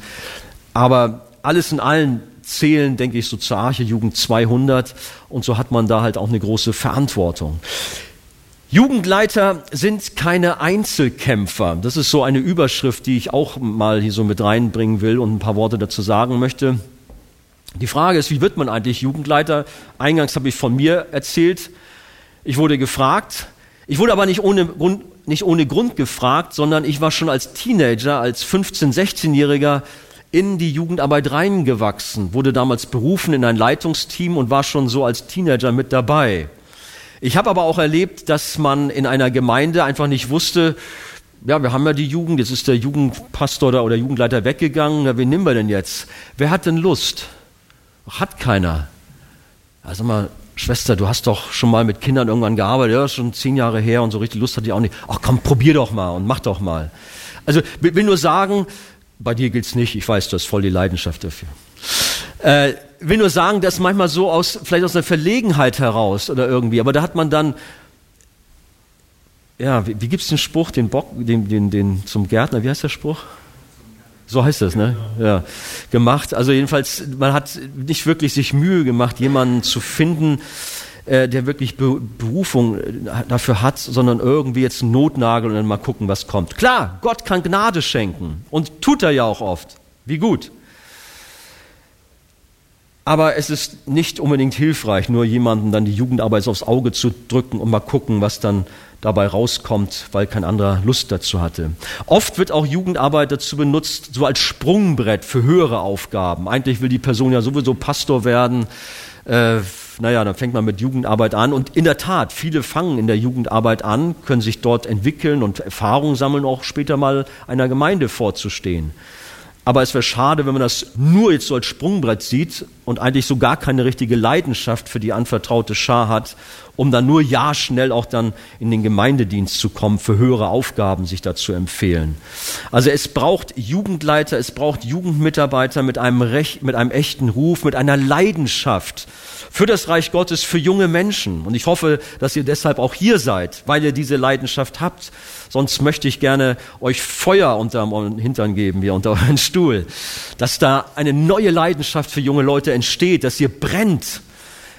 Aber alles in allem zählen, denke ich, so zur Arche Jugend 200 und so hat man da halt auch eine große Verantwortung. Jugendleiter sind keine Einzelkämpfer. Das ist so eine Überschrift, die ich auch mal hier so mit reinbringen will und ein paar Worte dazu sagen möchte. Die Frage ist, wie wird man eigentlich Jugendleiter? Eingangs habe ich von mir erzählt. Ich wurde gefragt. Ich wurde aber nicht ohne Grund, nicht ohne Grund gefragt, sondern ich war schon als Teenager, als 15-, 16-Jähriger in die Jugendarbeit reingewachsen, wurde damals berufen in ein Leitungsteam und war schon so als Teenager mit dabei. Ich habe aber auch erlebt, dass man in einer Gemeinde einfach nicht wusste, ja, wir haben ja die Jugend, jetzt ist der Jugendpastor oder Jugendleiter weggegangen, ja, wen nehmen wir denn jetzt? Wer hat denn Lust? Hat keiner. Also mal, Schwester, du hast doch schon mal mit Kindern irgendwann gearbeitet, ja, schon zehn Jahre her und so richtig Lust hat die auch nicht. Ach komm, probier doch mal und mach doch mal. Also will nur sagen, bei dir gilt's nicht, ich weiß, du hast voll die Leidenschaft dafür. Äh, will nur sagen, dass manchmal so aus, vielleicht aus einer Verlegenheit heraus oder irgendwie, aber da hat man dann, ja, wie, wie gibt's den Spruch, den Bock, den, den, den zum Gärtner, wie heißt der Spruch? So heißt das, ne? Ja, gemacht. Also jedenfalls, man hat nicht wirklich sich Mühe gemacht, jemanden zu finden, äh, der wirklich Be Berufung äh, dafür hat, sondern irgendwie jetzt einen Notnagel und dann mal gucken, was kommt. Klar, Gott kann Gnade schenken und tut er ja auch oft. Wie gut. Aber es ist nicht unbedingt hilfreich, nur jemanden dann die Jugendarbeit aufs Auge zu drücken und mal gucken, was dann dabei rauskommt, weil kein anderer Lust dazu hatte. Oft wird auch Jugendarbeit dazu benutzt, so als Sprungbrett für höhere Aufgaben. Eigentlich will die Person ja sowieso Pastor werden. Äh, naja, dann fängt man mit Jugendarbeit an. Und in der Tat, viele fangen in der Jugendarbeit an, können sich dort entwickeln und Erfahrungen sammeln, auch später mal einer Gemeinde vorzustehen. Aber es wäre schade, wenn man das nur jetzt so als Sprungbrett sieht und eigentlich so gar keine richtige Leidenschaft für die anvertraute Schar hat, um dann nur ja schnell auch dann in den Gemeindedienst zu kommen, für höhere Aufgaben sich dazu empfehlen. Also es braucht Jugendleiter, es braucht Jugendmitarbeiter mit einem, Recht, mit einem echten Ruf, mit einer Leidenschaft für das Reich Gottes, für junge Menschen. Und ich hoffe, dass ihr deshalb auch hier seid, weil ihr diese Leidenschaft habt. Sonst möchte ich gerne euch Feuer unter euren Hintern geben, hier unter euren Stuhl. Dass da eine neue Leidenschaft für junge Leute entsteht, dass ihr brennt.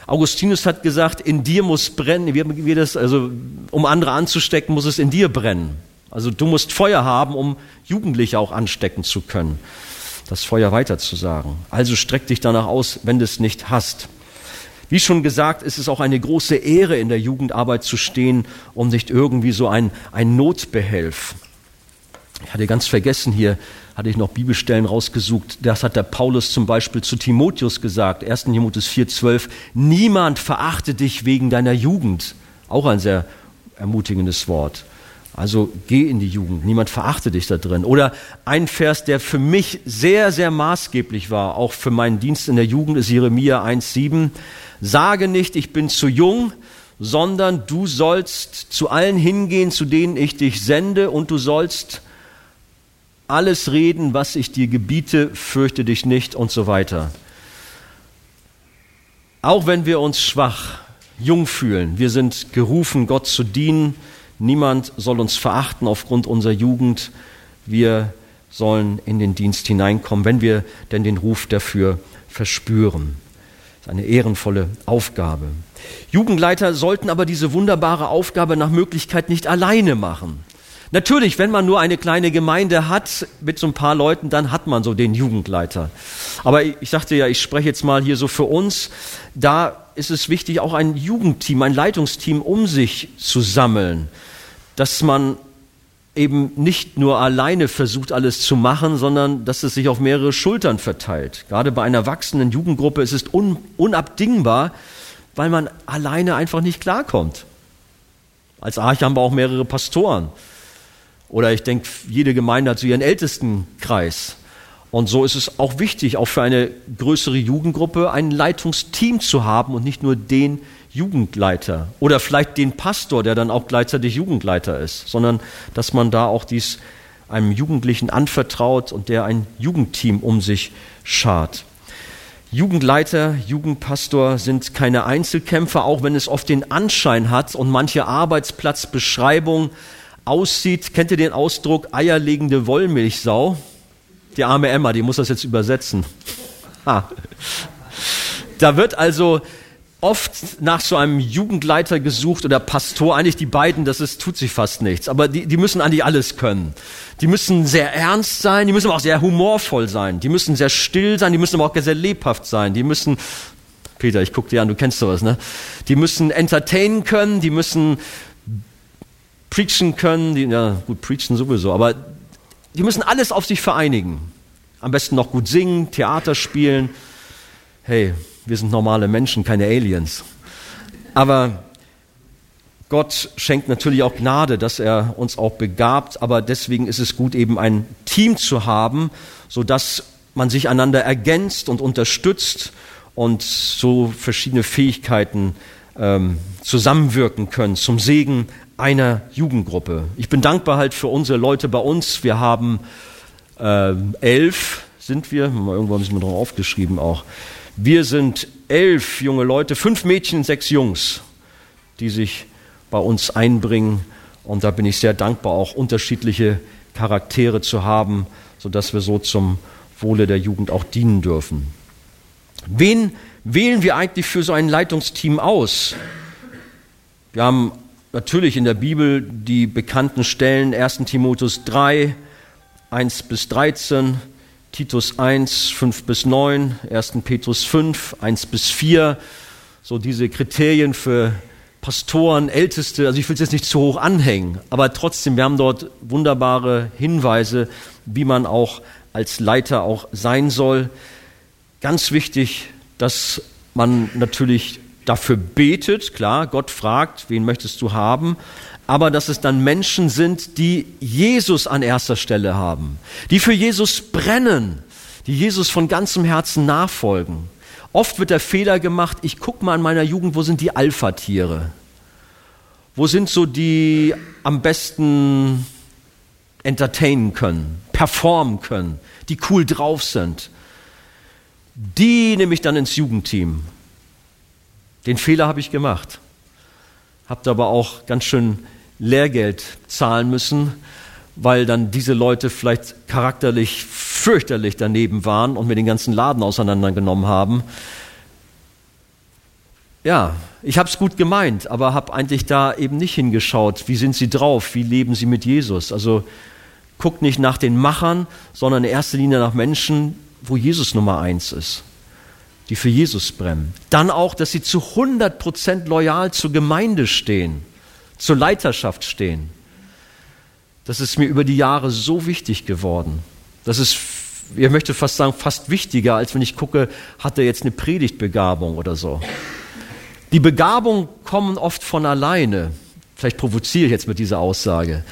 Augustinus hat gesagt, in dir muss brennen, wie, wie das, also, um andere anzustecken, muss es in dir brennen. Also du musst Feuer haben, um Jugendliche auch anstecken zu können, das Feuer weiterzusagen. Also streck dich danach aus, wenn du es nicht hast. Wie schon gesagt, ist es auch eine große Ehre, in der Jugendarbeit zu stehen und nicht irgendwie so ein, ein Notbehelf. Ich hatte ganz vergessen hier, hatte ich noch Bibelstellen rausgesucht. Das hat der Paulus zum Beispiel zu Timotheus gesagt, 1. Timotheus 4,12. Niemand verachte dich wegen deiner Jugend. Auch ein sehr ermutigendes Wort. Also geh in die Jugend, niemand verachte dich da drin. Oder ein Vers, der für mich sehr, sehr maßgeblich war, auch für meinen Dienst in der Jugend, ist Jeremia 1,7. Sage nicht, ich bin zu jung, sondern du sollst zu allen hingehen, zu denen ich dich sende, und du sollst alles reden, was ich dir gebiete, fürchte dich nicht und so weiter. Auch wenn wir uns schwach, jung fühlen, wir sind gerufen, Gott zu dienen, niemand soll uns verachten aufgrund unserer Jugend, wir sollen in den Dienst hineinkommen, wenn wir denn den Ruf dafür verspüren ist eine ehrenvolle Aufgabe. Jugendleiter sollten aber diese wunderbare Aufgabe nach Möglichkeit nicht alleine machen. Natürlich, wenn man nur eine kleine Gemeinde hat mit so ein paar Leuten, dann hat man so den Jugendleiter. Aber ich sagte ja, ich spreche jetzt mal hier so für uns. Da ist es wichtig, auch ein Jugendteam, ein Leitungsteam um sich zu sammeln, dass man eben nicht nur alleine versucht, alles zu machen, sondern dass es sich auf mehrere Schultern verteilt. Gerade bei einer wachsenden Jugendgruppe ist es un unabdingbar, weil man alleine einfach nicht klarkommt. Als Arche haben wir auch mehrere Pastoren. Oder ich denke, jede Gemeinde hat so ihren ältesten Kreis. Und so ist es auch wichtig, auch für eine größere Jugendgruppe ein Leitungsteam zu haben und nicht nur den Jugendleiter oder vielleicht den Pastor, der dann auch gleichzeitig Jugendleiter ist, sondern dass man da auch dies einem Jugendlichen anvertraut und der ein Jugendteam um sich schart. Jugendleiter, Jugendpastor sind keine Einzelkämpfer, auch wenn es oft den Anschein hat und manche Arbeitsplatzbeschreibung aussieht. Kennt ihr den Ausdruck eierlegende Wollmilchsau? Die arme Emma, die muss das jetzt übersetzen. Ha. Da wird also oft nach so einem Jugendleiter gesucht oder Pastor, eigentlich die beiden, das ist, tut sich fast nichts, aber die, die müssen eigentlich alles können. Die müssen sehr ernst sein, die müssen aber auch sehr humorvoll sein, die müssen sehr still sein, die müssen aber auch sehr lebhaft sein, die müssen, Peter, ich guck dir an, du kennst sowas, ne? Die müssen entertainen können, die müssen preachen können, die, ja gut, preachen sowieso, aber die müssen alles auf sich vereinigen. am besten noch gut singen, Theater spielen. Hey, wir sind normale Menschen, keine Aliens. Aber Gott schenkt natürlich auch Gnade, dass er uns auch begabt, aber deswegen ist es gut, eben ein Team zu haben, so dass man sich einander ergänzt und unterstützt und so verschiedene Fähigkeiten ähm, zusammenwirken können zum Segen einer Jugendgruppe. Ich bin dankbar halt für unsere Leute bei uns. Wir haben äh, elf, sind wir, irgendwo haben sie mir drauf aufgeschrieben auch. Wir sind elf junge Leute, fünf Mädchen, sechs Jungs, die sich bei uns einbringen. Und da bin ich sehr dankbar, auch unterschiedliche Charaktere zu haben, sodass wir so zum Wohle der Jugend auch dienen dürfen. Wen wählen wir eigentlich für so ein Leitungsteam aus? Wir haben natürlich in der Bibel die bekannten Stellen 1 Timotheus 3, 1 bis 13, Titus 1, 5 bis 9, 1. Petrus 5, 1 bis 4, so diese Kriterien für Pastoren, Älteste, also ich will es jetzt nicht zu hoch anhängen, aber trotzdem, wir haben dort wunderbare Hinweise, wie man auch als Leiter auch sein soll. Ganz wichtig, dass man natürlich dafür betet, klar, Gott fragt, wen möchtest du haben, aber dass es dann Menschen sind, die Jesus an erster Stelle haben, die für Jesus brennen, die Jesus von ganzem Herzen nachfolgen. Oft wird der Fehler gemacht, ich gucke mal in meiner Jugend, wo sind die Alpha-Tiere? Wo sind so die am besten entertainen können, performen können, die cool drauf sind? Die nehme ich dann ins Jugendteam. Den Fehler habe ich gemacht. Habt aber auch ganz schön Lehrgeld zahlen müssen, weil dann diese Leute vielleicht charakterlich fürchterlich daneben waren und mir den ganzen Laden auseinandergenommen haben. Ja, ich habe es gut gemeint, aber habe eigentlich da eben nicht hingeschaut, wie sind sie drauf, wie leben sie mit Jesus. Also guckt nicht nach den Machern, sondern in erster Linie nach Menschen, wo Jesus Nummer eins ist, die für Jesus brennen. Dann auch, dass sie zu 100 Prozent loyal zur Gemeinde stehen, zur Leiterschaft stehen. Das ist mir über die Jahre so wichtig geworden. Das ist, ich möchte fast sagen, fast wichtiger, als wenn ich gucke, hat er jetzt eine Predigtbegabung oder so. Die Begabungen kommen oft von alleine. Vielleicht provoziere ich jetzt mit dieser Aussage.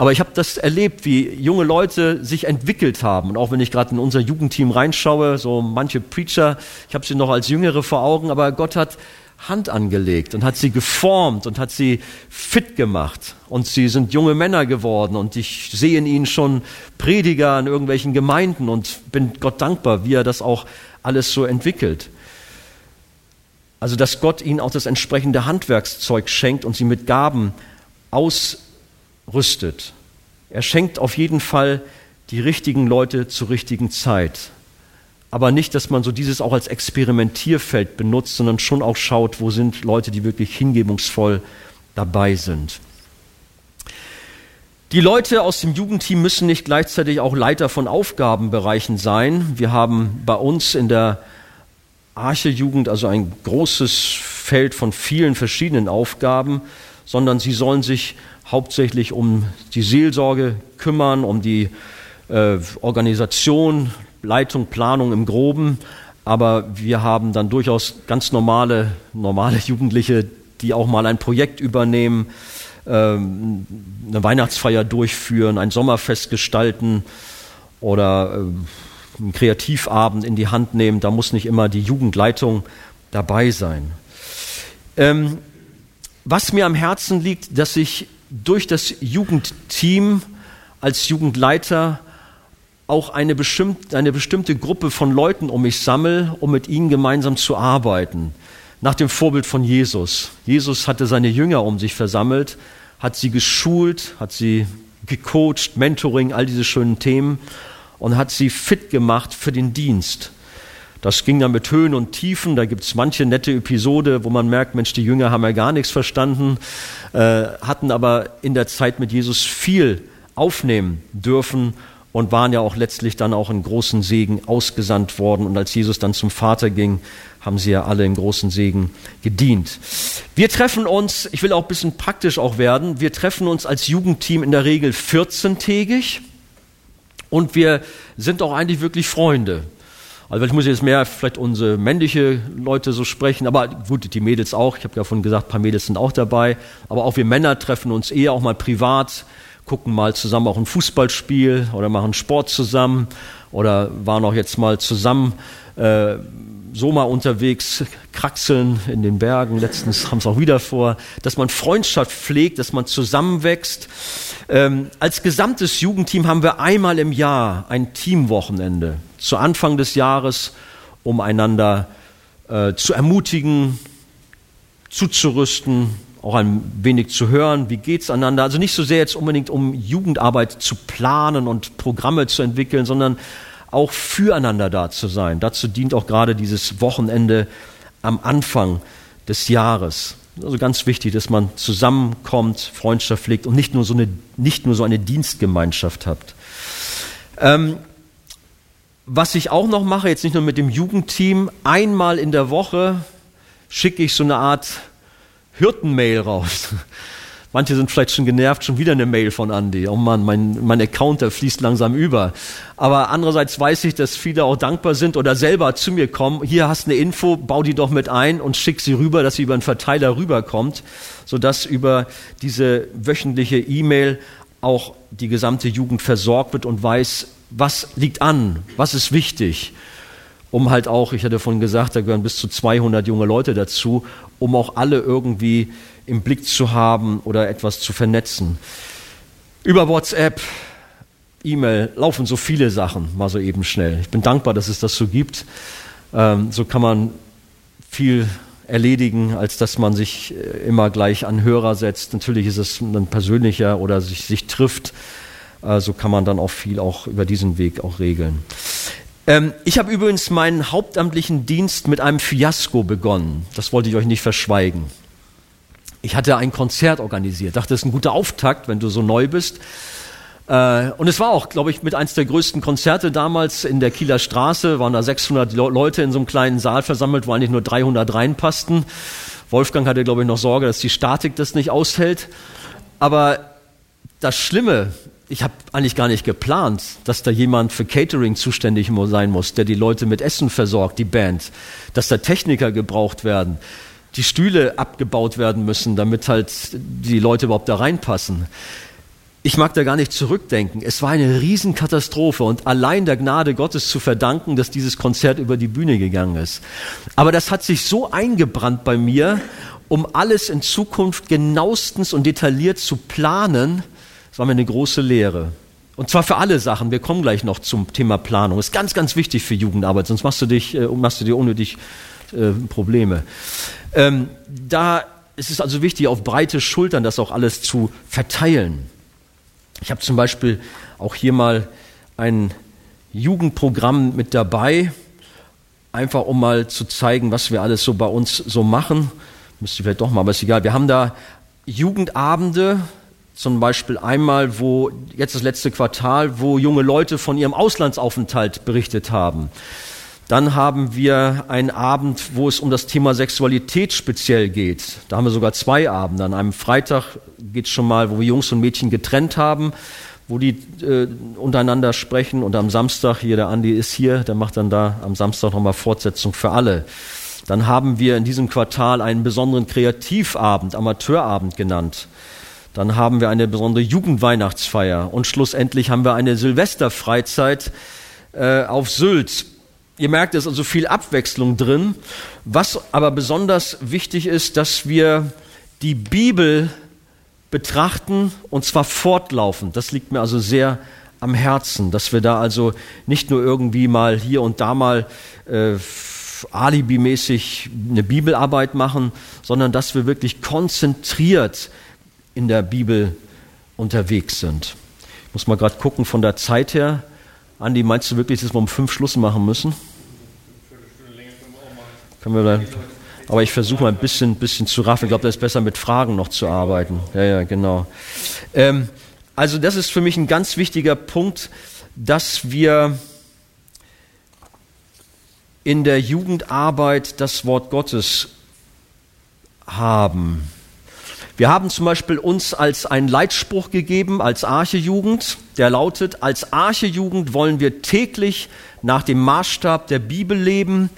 Aber ich habe das erlebt, wie junge Leute sich entwickelt haben. Und auch wenn ich gerade in unser Jugendteam reinschaue, so manche Preacher, ich habe sie noch als Jüngere vor Augen, aber Gott hat Hand angelegt und hat sie geformt und hat sie fit gemacht. Und sie sind junge Männer geworden und ich sehe in ihnen schon Prediger in irgendwelchen Gemeinden und bin Gott dankbar, wie er das auch alles so entwickelt. Also, dass Gott ihnen auch das entsprechende Handwerkszeug schenkt und sie mit Gaben aus rüstet. Er schenkt auf jeden Fall die richtigen Leute zur richtigen Zeit. Aber nicht, dass man so dieses auch als Experimentierfeld benutzt, sondern schon auch schaut, wo sind Leute, die wirklich hingebungsvoll dabei sind. Die Leute aus dem Jugendteam müssen nicht gleichzeitig auch Leiter von Aufgabenbereichen sein. Wir haben bei uns in der Arche-Jugend also ein großes Feld von vielen verschiedenen Aufgaben, sondern sie sollen sich hauptsächlich um die Seelsorge kümmern, um die äh, Organisation, Leitung, Planung im Groben. Aber wir haben dann durchaus ganz normale, normale Jugendliche, die auch mal ein Projekt übernehmen, ähm, eine Weihnachtsfeier durchführen, ein Sommerfest gestalten oder äh, einen Kreativabend in die Hand nehmen. Da muss nicht immer die Jugendleitung dabei sein. Ähm, was mir am Herzen liegt, dass ich durch das Jugendteam als Jugendleiter auch eine, bestimmt, eine bestimmte Gruppe von Leuten um mich sammle, um mit ihnen gemeinsam zu arbeiten. Nach dem Vorbild von Jesus. Jesus hatte seine Jünger um sich versammelt, hat sie geschult, hat sie gecoacht, Mentoring, all diese schönen Themen und hat sie fit gemacht für den Dienst. Das ging dann mit Höhen und Tiefen. Da gibt es manche nette Episode, wo man merkt, Mensch, die Jünger haben ja gar nichts verstanden, äh, hatten aber in der Zeit mit Jesus viel aufnehmen dürfen und waren ja auch letztlich dann auch in großen Segen ausgesandt worden. Und als Jesus dann zum Vater ging, haben sie ja alle in großen Segen gedient. Wir treffen uns, ich will auch ein bisschen praktisch auch werden, wir treffen uns als Jugendteam in der Regel 14-tägig Und wir sind auch eigentlich wirklich Freunde. Also ich muss jetzt mehr vielleicht unsere männliche Leute so sprechen, aber gut, die Mädels auch. Ich habe ja vorhin gesagt, ein paar Mädels sind auch dabei. Aber auch wir Männer treffen uns eher auch mal privat, gucken mal zusammen auch ein Fußballspiel oder machen Sport zusammen oder waren auch jetzt mal zusammen äh, so mal unterwegs, kraxeln in den Bergen. Letztens haben es auch wieder vor, dass man Freundschaft pflegt, dass man zusammenwächst. Ähm, als gesamtes Jugendteam haben wir einmal im Jahr ein Teamwochenende zu Anfang des Jahres, um einander äh, zu ermutigen, zuzurüsten, auch ein wenig zu hören, wie geht's einander. Also nicht so sehr jetzt unbedingt um Jugendarbeit zu planen und Programme zu entwickeln, sondern auch füreinander da zu sein. Dazu dient auch gerade dieses Wochenende am Anfang des Jahres. Also ganz wichtig, dass man zusammenkommt, Freundschaft pflegt und nicht nur so eine, nicht nur so eine Dienstgemeinschaft hat. Ähm, was ich auch noch mache, jetzt nicht nur mit dem Jugendteam, einmal in der Woche schicke ich so eine Art Hirtenmail raus. Manche sind vielleicht schon genervt, schon wieder eine Mail von Andy. Oh Mann, mein, mein Account, der fließt langsam über. Aber andererseits weiß ich, dass viele auch dankbar sind oder selber zu mir kommen. Hier hast du eine Info, bau die doch mit ein und schick sie rüber, dass sie über einen Verteiler rüberkommt, sodass über diese wöchentliche E-Mail auch die gesamte Jugend versorgt wird und weiß, was liegt an, was ist wichtig, um halt auch, ich hatte vorhin gesagt, da gehören bis zu 200 junge Leute dazu, um auch alle irgendwie im Blick zu haben oder etwas zu vernetzen. Über WhatsApp, E-Mail laufen so viele Sachen, mal so eben schnell. Ich bin dankbar, dass es das so gibt. Ähm, so kann man viel erledigen, als dass man sich äh, immer gleich an Hörer setzt. Natürlich ist es dann persönlicher oder sich, sich trifft. Äh, so kann man dann auch viel auch über diesen Weg auch regeln. Ähm, ich habe übrigens meinen hauptamtlichen Dienst mit einem Fiasko begonnen. Das wollte ich euch nicht verschweigen. Ich hatte ein Konzert organisiert, dachte, das ist ein guter Auftakt, wenn du so neu bist. Äh, und es war auch, glaube ich, mit eins der größten Konzerte damals in der Kieler Straße, waren da 600 Leute in so einem kleinen Saal versammelt, wo eigentlich nur 300 reinpassten. Wolfgang hatte, glaube ich, noch Sorge, dass die Statik das nicht aushält. Aber das Schlimme ich habe eigentlich gar nicht geplant, dass da jemand für Catering zuständig sein muss, der die Leute mit Essen versorgt, die Band, dass da Techniker gebraucht werden, die Stühle abgebaut werden müssen, damit halt die Leute überhaupt da reinpassen. Ich mag da gar nicht zurückdenken. Es war eine Riesenkatastrophe und allein der Gnade Gottes zu verdanken, dass dieses Konzert über die Bühne gegangen ist. Aber das hat sich so eingebrannt bei mir, um alles in Zukunft genauestens und detailliert zu planen, das war mir eine große Lehre. Und zwar für alle Sachen. Wir kommen gleich noch zum Thema Planung. Das ist ganz, ganz wichtig für Jugendarbeit, sonst machst du, dich, äh, machst du dir unnötig äh, Probleme. Ähm, da ist es also wichtig, auf breite Schultern das auch alles zu verteilen. Ich habe zum Beispiel auch hier mal ein Jugendprogramm mit dabei, einfach um mal zu zeigen, was wir alles so bei uns so machen. Müsste ich vielleicht doch mal, aber ist egal. Wir haben da Jugendabende, zum Beispiel einmal, wo jetzt das letzte Quartal, wo junge Leute von ihrem Auslandsaufenthalt berichtet haben. Dann haben wir einen Abend, wo es um das Thema Sexualität speziell geht. Da haben wir sogar zwei Abende. An einem Freitag geht es schon mal, wo wir Jungs und Mädchen getrennt haben, wo die äh, untereinander sprechen. Und am Samstag, hier der Andi ist hier, der macht dann da am Samstag nochmal Fortsetzung für alle. Dann haben wir in diesem Quartal einen besonderen Kreativabend, Amateurabend genannt. Dann haben wir eine besondere Jugendweihnachtsfeier und schlussendlich haben wir eine Silvesterfreizeit äh, auf Sylt. Ihr merkt, es ist also viel Abwechslung drin. Was aber besonders wichtig ist, dass wir die Bibel betrachten und zwar fortlaufend. Das liegt mir also sehr am Herzen, dass wir da also nicht nur irgendwie mal hier und da mal äh, alibimäßig eine Bibelarbeit machen, sondern dass wir wirklich konzentriert in der Bibel unterwegs sind. Ich muss mal gerade gucken von der Zeit her. Andi, meinst du wirklich, dass wir um fünf Schluss machen müssen? Können wir dann, aber ich versuche mal ein bisschen, bisschen zu raffen. Ich glaube, das ist besser mit Fragen noch zu arbeiten. Ja, ja, genau. Ähm, also das ist für mich ein ganz wichtiger Punkt, dass wir in der Jugendarbeit das Wort Gottes haben. Wir haben zum Beispiel uns als einen Leitspruch gegeben, als Archejugend, der lautet, als Archejugend wollen wir täglich nach dem Maßstab der Bibel leben,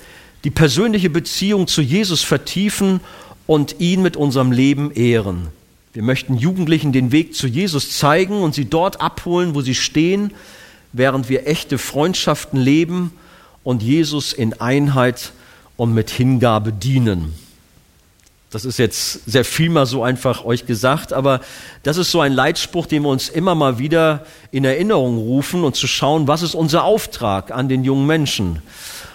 die persönliche Beziehung zu Jesus vertiefen und ihn mit unserem Leben ehren. Wir möchten Jugendlichen den Weg zu Jesus zeigen und sie dort abholen, wo sie stehen, während wir echte Freundschaften leben und Jesus in Einheit und mit Hingabe dienen. Das ist jetzt sehr viel mal so einfach euch gesagt, aber das ist so ein Leitspruch, den wir uns immer mal wieder in Erinnerung rufen und zu schauen, was ist unser Auftrag an den jungen Menschen.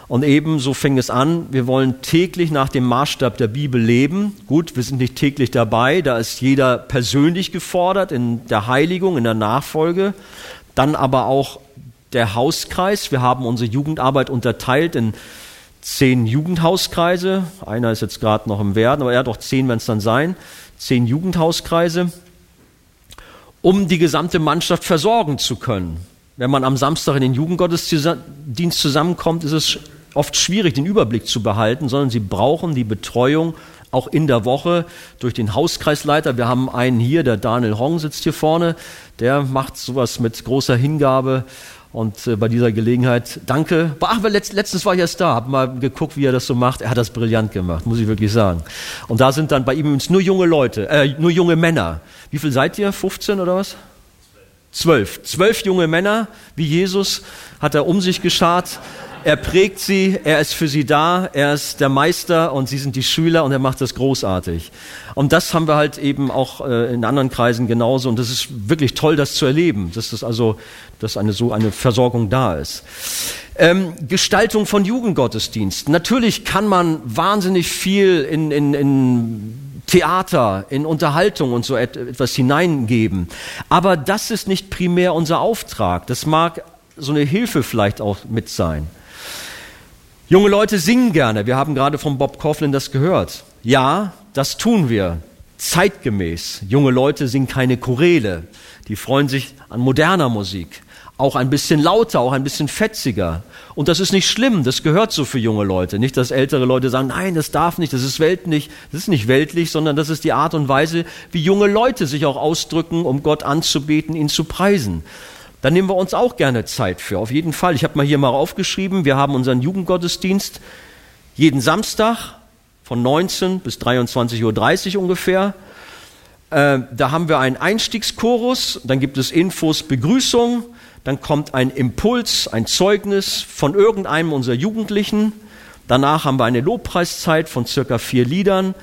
Und eben so fing es an, wir wollen täglich nach dem Maßstab der Bibel leben. Gut, wir sind nicht täglich dabei, da ist jeder persönlich gefordert in der Heiligung, in der Nachfolge. Dann aber auch der Hauskreis. Wir haben unsere Jugendarbeit unterteilt in zehn Jugendhauskreise. Einer ist jetzt gerade noch im Werden, aber er hat auch zehn werden es dann sein. Zehn Jugendhauskreise, um die gesamte Mannschaft versorgen zu können. Wenn man am Samstag in den Jugendgottesdienst zusammenkommt, ist es oft schwierig, den Überblick zu behalten, sondern sie brauchen die Betreuung auch in der Woche durch den Hauskreisleiter. Wir haben einen hier, der Daniel Hong sitzt hier vorne, der macht sowas mit großer Hingabe und äh, bei dieser Gelegenheit, danke. Ach, letzt, letztens war ich erst da, habe mal geguckt, wie er das so macht. Er hat das brillant gemacht, muss ich wirklich sagen. Und da sind dann bei ihm nur junge Leute, äh, nur junge Männer. Wie viel seid ihr? 15 oder was? Zwölf. Zwölf junge Männer, wie Jesus, hat er um sich geschart. Er prägt sie, er ist für sie da, er ist der Meister und sie sind die Schüler und er macht das großartig. Und das haben wir halt eben auch äh, in anderen Kreisen genauso und das ist wirklich toll, das zu erleben, dass das also, dass eine so eine Versorgung da ist. Ähm, Gestaltung von Jugendgottesdiensten. Natürlich kann man wahnsinnig viel in, in, in Theater, in Unterhaltung und so etwas hineingeben. Aber das ist nicht primär unser Auftrag. Das mag so eine Hilfe vielleicht auch mit sein. Junge Leute singen gerne. Wir haben gerade von Bob Coughlin das gehört. Ja, das tun wir. Zeitgemäß. Junge Leute singen keine Choräle. Die freuen sich an moderner Musik. Auch ein bisschen lauter, auch ein bisschen fetziger. Und das ist nicht schlimm. Das gehört so für junge Leute. Nicht, dass ältere Leute sagen, nein, das darf nicht, das ist weltlich. Das ist nicht weltlich, sondern das ist die Art und Weise, wie junge Leute sich auch ausdrücken, um Gott anzubeten, ihn zu preisen. Da nehmen wir uns auch gerne Zeit für, auf jeden Fall. Ich habe mal hier mal aufgeschrieben, wir haben unseren Jugendgottesdienst jeden Samstag von 19 bis 23.30 Uhr ungefähr. Äh, da haben wir einen Einstiegschorus, dann gibt es Infos, Begrüßung, dann kommt ein Impuls, ein Zeugnis von irgendeinem unserer Jugendlichen. Danach haben wir eine Lobpreiszeit von circa vier Liedern.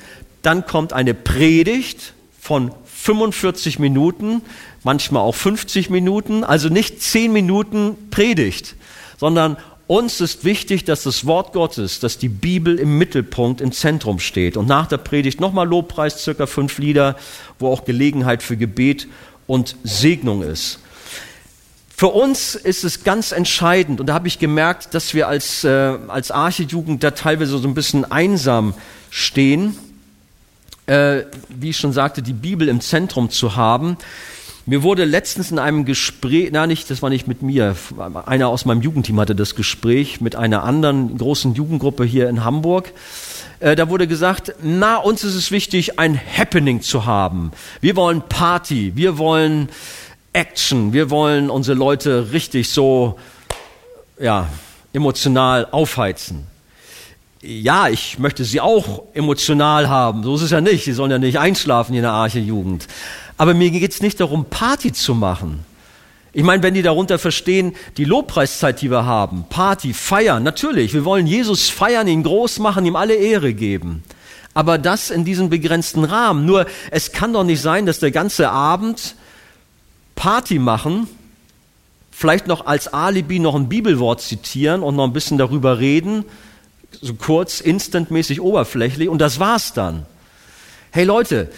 Dann kommt eine Predigt von 45 Minuten manchmal auch 50 Minuten, also nicht 10 Minuten Predigt, sondern uns ist wichtig, dass das Wort Gottes, dass die Bibel im Mittelpunkt, im Zentrum steht. Und nach der Predigt nochmal Lobpreis, circa fünf Lieder, wo auch Gelegenheit für Gebet und Segnung ist. Für uns ist es ganz entscheidend, und da habe ich gemerkt, dass wir als, äh, als Archejugend da teilweise so ein bisschen einsam stehen, äh, wie ich schon sagte, die Bibel im Zentrum zu haben. Mir wurde letztens in einem Gespräch, na nicht, das war nicht mit mir, einer aus meinem Jugendteam hatte das Gespräch mit einer anderen großen Jugendgruppe hier in Hamburg. Äh, da wurde gesagt, na, uns ist es wichtig, ein Happening zu haben. Wir wollen Party, wir wollen Action, wir wollen unsere Leute richtig so, ja, emotional aufheizen ja, ich möchte sie auch emotional haben. So ist es ja nicht. Sie sollen ja nicht einschlafen in der Arche-Jugend. Aber mir geht es nicht darum, Party zu machen. Ich meine, wenn die darunter verstehen, die Lobpreiszeit, die wir haben, Party, feiern, natürlich, wir wollen Jesus feiern, ihn groß machen, ihm alle Ehre geben. Aber das in diesem begrenzten Rahmen. Nur, es kann doch nicht sein, dass der ganze Abend Party machen, vielleicht noch als Alibi noch ein Bibelwort zitieren und noch ein bisschen darüber reden, so kurz, instantmäßig, oberflächlich und das war's dann. Hey Leute,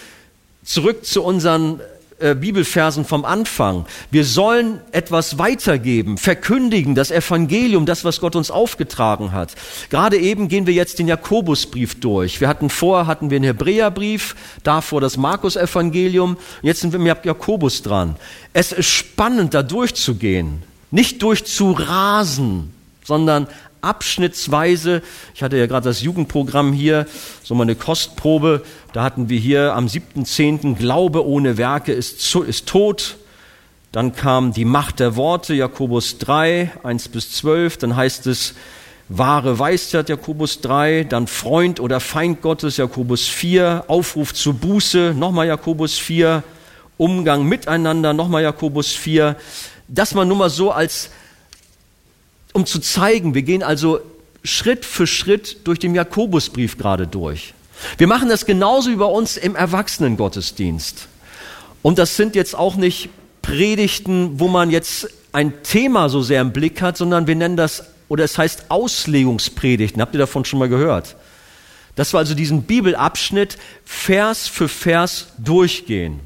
zurück zu unseren äh, Bibelversen vom Anfang. Wir sollen etwas weitergeben, verkündigen, das Evangelium, das, was Gott uns aufgetragen hat. Gerade eben gehen wir jetzt den Jakobusbrief durch. Wir hatten vorher hatten wir den Hebräerbrief, davor das Markus-Evangelium. Jetzt sind wir mit Jakobus dran. Es ist spannend, da durchzugehen. Nicht durchzurasen, sondern abschnittsweise. Ich hatte ja gerade das Jugendprogramm hier, so mal eine Kostprobe. Da hatten wir hier am 7.10. Glaube ohne Werke ist, ist tot. Dann kam die Macht der Worte, Jakobus 3, 1 bis 12. Dann heißt es, wahre Weisheit, Jakobus 3. Dann Freund oder Feind Gottes, Jakobus 4. Aufruf zur Buße, nochmal Jakobus 4. Umgang miteinander, nochmal Jakobus 4. Das mal nur mal so als, um zu zeigen, wir gehen also Schritt für Schritt durch den Jakobusbrief gerade durch. Wir machen das genauso wie bei uns im Erwachsenengottesdienst. Und das sind jetzt auch nicht Predigten, wo man jetzt ein Thema so sehr im Blick hat, sondern wir nennen das, oder es heißt Auslegungspredigten. Habt ihr davon schon mal gehört? Dass wir also diesen Bibelabschnitt Vers für Vers durchgehen.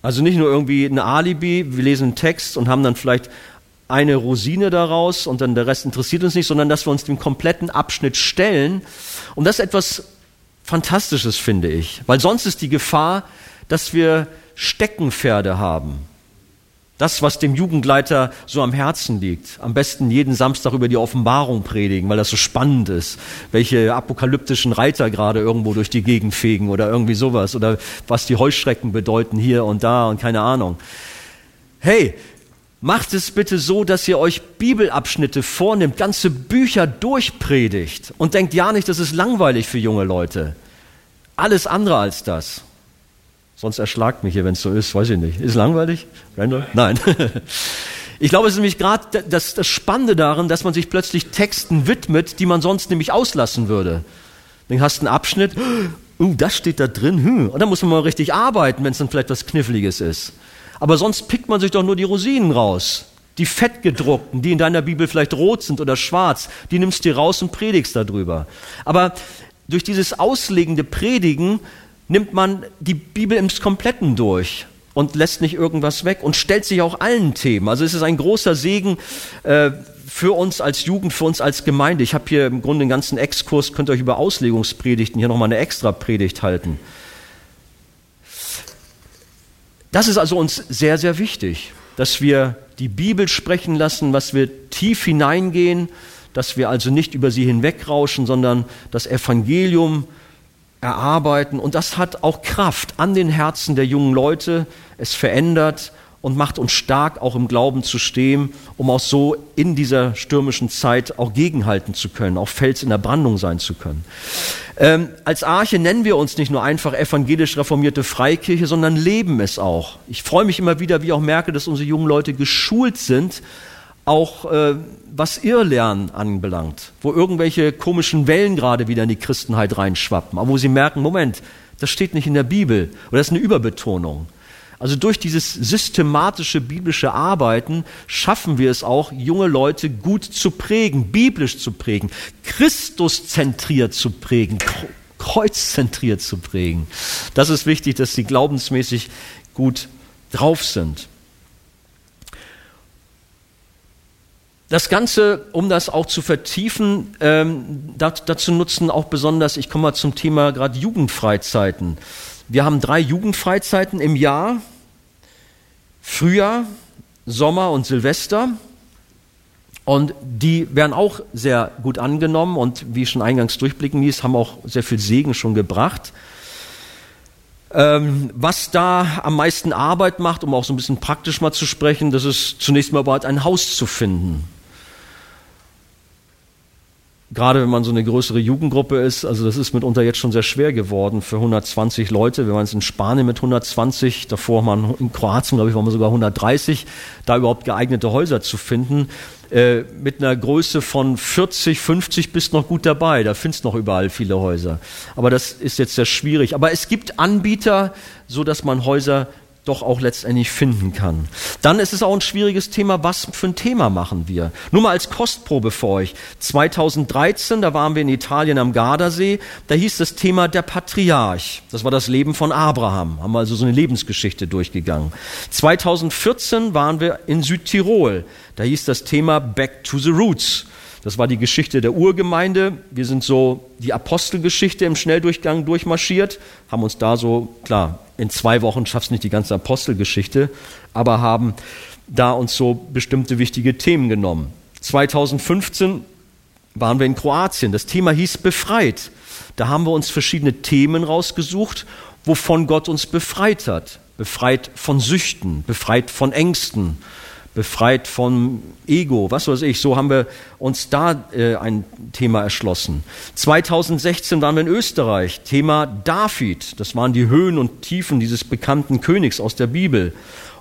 Also nicht nur irgendwie ein Alibi, wir lesen einen Text und haben dann vielleicht eine Rosine daraus und dann der Rest interessiert uns nicht, sondern dass wir uns dem kompletten Abschnitt stellen. Und das ist etwas Fantastisches, finde ich, weil sonst ist die Gefahr, dass wir Steckenpferde haben. Das, was dem Jugendleiter so am Herzen liegt. Am besten jeden Samstag über die Offenbarung predigen, weil das so spannend ist. Welche apokalyptischen Reiter gerade irgendwo durch die Gegend fegen oder irgendwie sowas. Oder was die Heuschrecken bedeuten hier und da und keine Ahnung. Hey, macht es bitte so, dass ihr euch Bibelabschnitte vornimmt, ganze Bücher durchpredigt und denkt ja nicht, das ist langweilig für junge Leute. Alles andere als das. Sonst erschlagt mich hier, wenn es so ist, weiß ich nicht. Ist langweilig? Randall? Nein. Ich glaube, es ist nämlich gerade das, das Spannende darin, dass man sich plötzlich Texten widmet, die man sonst nämlich auslassen würde. Dann hast du einen Abschnitt, uh, das steht da drin, hm. und dann muss man mal richtig arbeiten, wenn es dann vielleicht was Kniffliges ist. Aber sonst pickt man sich doch nur die Rosinen raus. Die fettgedruckten, die in deiner Bibel vielleicht rot sind oder schwarz, die nimmst du raus und predigst darüber. Aber durch dieses auslegende Predigen nimmt man die Bibel im Kompletten durch und lässt nicht irgendwas weg und stellt sich auch allen Themen. Also es ist ein großer Segen äh, für uns als Jugend, für uns als Gemeinde. Ich habe hier im Grunde einen ganzen Exkurs, könnt ihr euch über Auslegungspredigten hier nochmal eine extra Predigt halten. Das ist also uns sehr, sehr wichtig, dass wir die Bibel sprechen lassen, was wir tief hineingehen, dass wir also nicht über sie hinwegrauschen, sondern das Evangelium erarbeiten. Und das hat auch Kraft an den Herzen der jungen Leute. Es verändert und macht uns stark, auch im Glauben zu stehen, um auch so in dieser stürmischen Zeit auch gegenhalten zu können, auch Fels in der Brandung sein zu können. Ähm, als Arche nennen wir uns nicht nur einfach evangelisch reformierte Freikirche, sondern leben es auch. Ich freue mich immer wieder, wie ich auch merke, dass unsere jungen Leute geschult sind, auch äh, was Irrlernen anbelangt, wo irgendwelche komischen Wellen gerade wieder in die Christenheit reinschwappen, aber wo sie merken, Moment, das steht nicht in der Bibel oder das ist eine Überbetonung. Also durch dieses systematische biblische Arbeiten schaffen wir es auch, junge Leute gut zu prägen, biblisch zu prägen, Christuszentriert zu prägen, kreuzzentriert zu prägen. Das ist wichtig, dass sie glaubensmäßig gut drauf sind. Das Ganze, um das auch zu vertiefen, ähm, dazu nutzen auch besonders, ich komme mal zum Thema gerade Jugendfreizeiten. Wir haben drei Jugendfreizeiten im Jahr, Frühjahr, Sommer und Silvester. Und die werden auch sehr gut angenommen und wie ich schon eingangs durchblicken ließ, haben auch sehr viel Segen schon gebracht. Ähm, was da am meisten Arbeit macht, um auch so ein bisschen praktisch mal zu sprechen, das ist zunächst mal überhaupt ein Haus zu finden gerade wenn man so eine größere Jugendgruppe ist, also das ist mitunter jetzt schon sehr schwer geworden für 120 Leute. Wir waren jetzt in Spanien mit 120, davor waren in Kroatien, glaube ich, waren wir sogar 130, da überhaupt geeignete Häuser zu finden. Äh, mit einer Größe von 40, 50 bist noch gut dabei. Da findest noch überall viele Häuser. Aber das ist jetzt sehr schwierig. Aber es gibt Anbieter, so dass man Häuser doch auch letztendlich finden kann. Dann ist es auch ein schwieriges Thema, was für ein Thema machen wir? Nur mal als Kostprobe für euch. 2013, da waren wir in Italien am Gardasee, da hieß das Thema der Patriarch. Das war das Leben von Abraham. Haben wir also so eine Lebensgeschichte durchgegangen. 2014 waren wir in Südtirol. Da hieß das Thema Back to the Roots. Das war die Geschichte der Urgemeinde. Wir sind so die Apostelgeschichte im Schnelldurchgang durchmarschiert, haben uns da so, klar, in zwei Wochen schaffst du nicht die ganze Apostelgeschichte, aber haben da uns so bestimmte wichtige Themen genommen. 2015 waren wir in Kroatien. Das Thema hieß Befreit. Da haben wir uns verschiedene Themen rausgesucht, wovon Gott uns befreit hat. Befreit von Süchten, befreit von Ängsten, befreit vom Ego, was weiß ich. So haben wir uns da äh, ein Thema erschlossen. 2016 waren wir in Österreich. Thema David. Das waren die Höhen und Tiefen dieses bekannten Königs aus der Bibel.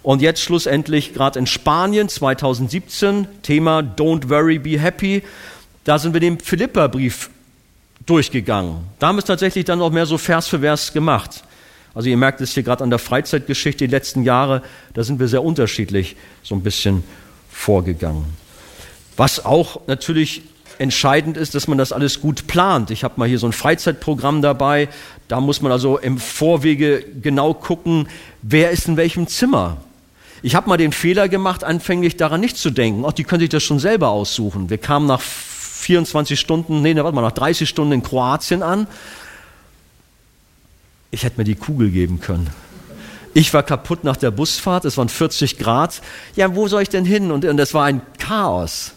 Und jetzt schlussendlich gerade in Spanien 2017. Thema Don't worry, be happy. Da sind wir den Philippa-Brief durchgegangen. Da haben wir es tatsächlich dann auch mehr so Vers für Vers gemacht. Also ihr merkt es hier gerade an der Freizeitgeschichte die letzten Jahre, da sind wir sehr unterschiedlich so ein bisschen vorgegangen. Was auch natürlich entscheidend ist, dass man das alles gut plant. Ich habe mal hier so ein Freizeitprogramm dabei. Da muss man also im Vorwege genau gucken, wer ist in welchem Zimmer. Ich habe mal den Fehler gemacht, anfänglich daran nicht zu denken. Ach, die können sich das schon selber aussuchen. Wir kamen nach 24 Stunden, nee, warte mal, nach 30 Stunden in Kroatien an ich hätte mir die Kugel geben können. Ich war kaputt nach der Busfahrt, es waren 40 Grad. Ja, wo soll ich denn hin? Und, und es war ein Chaos.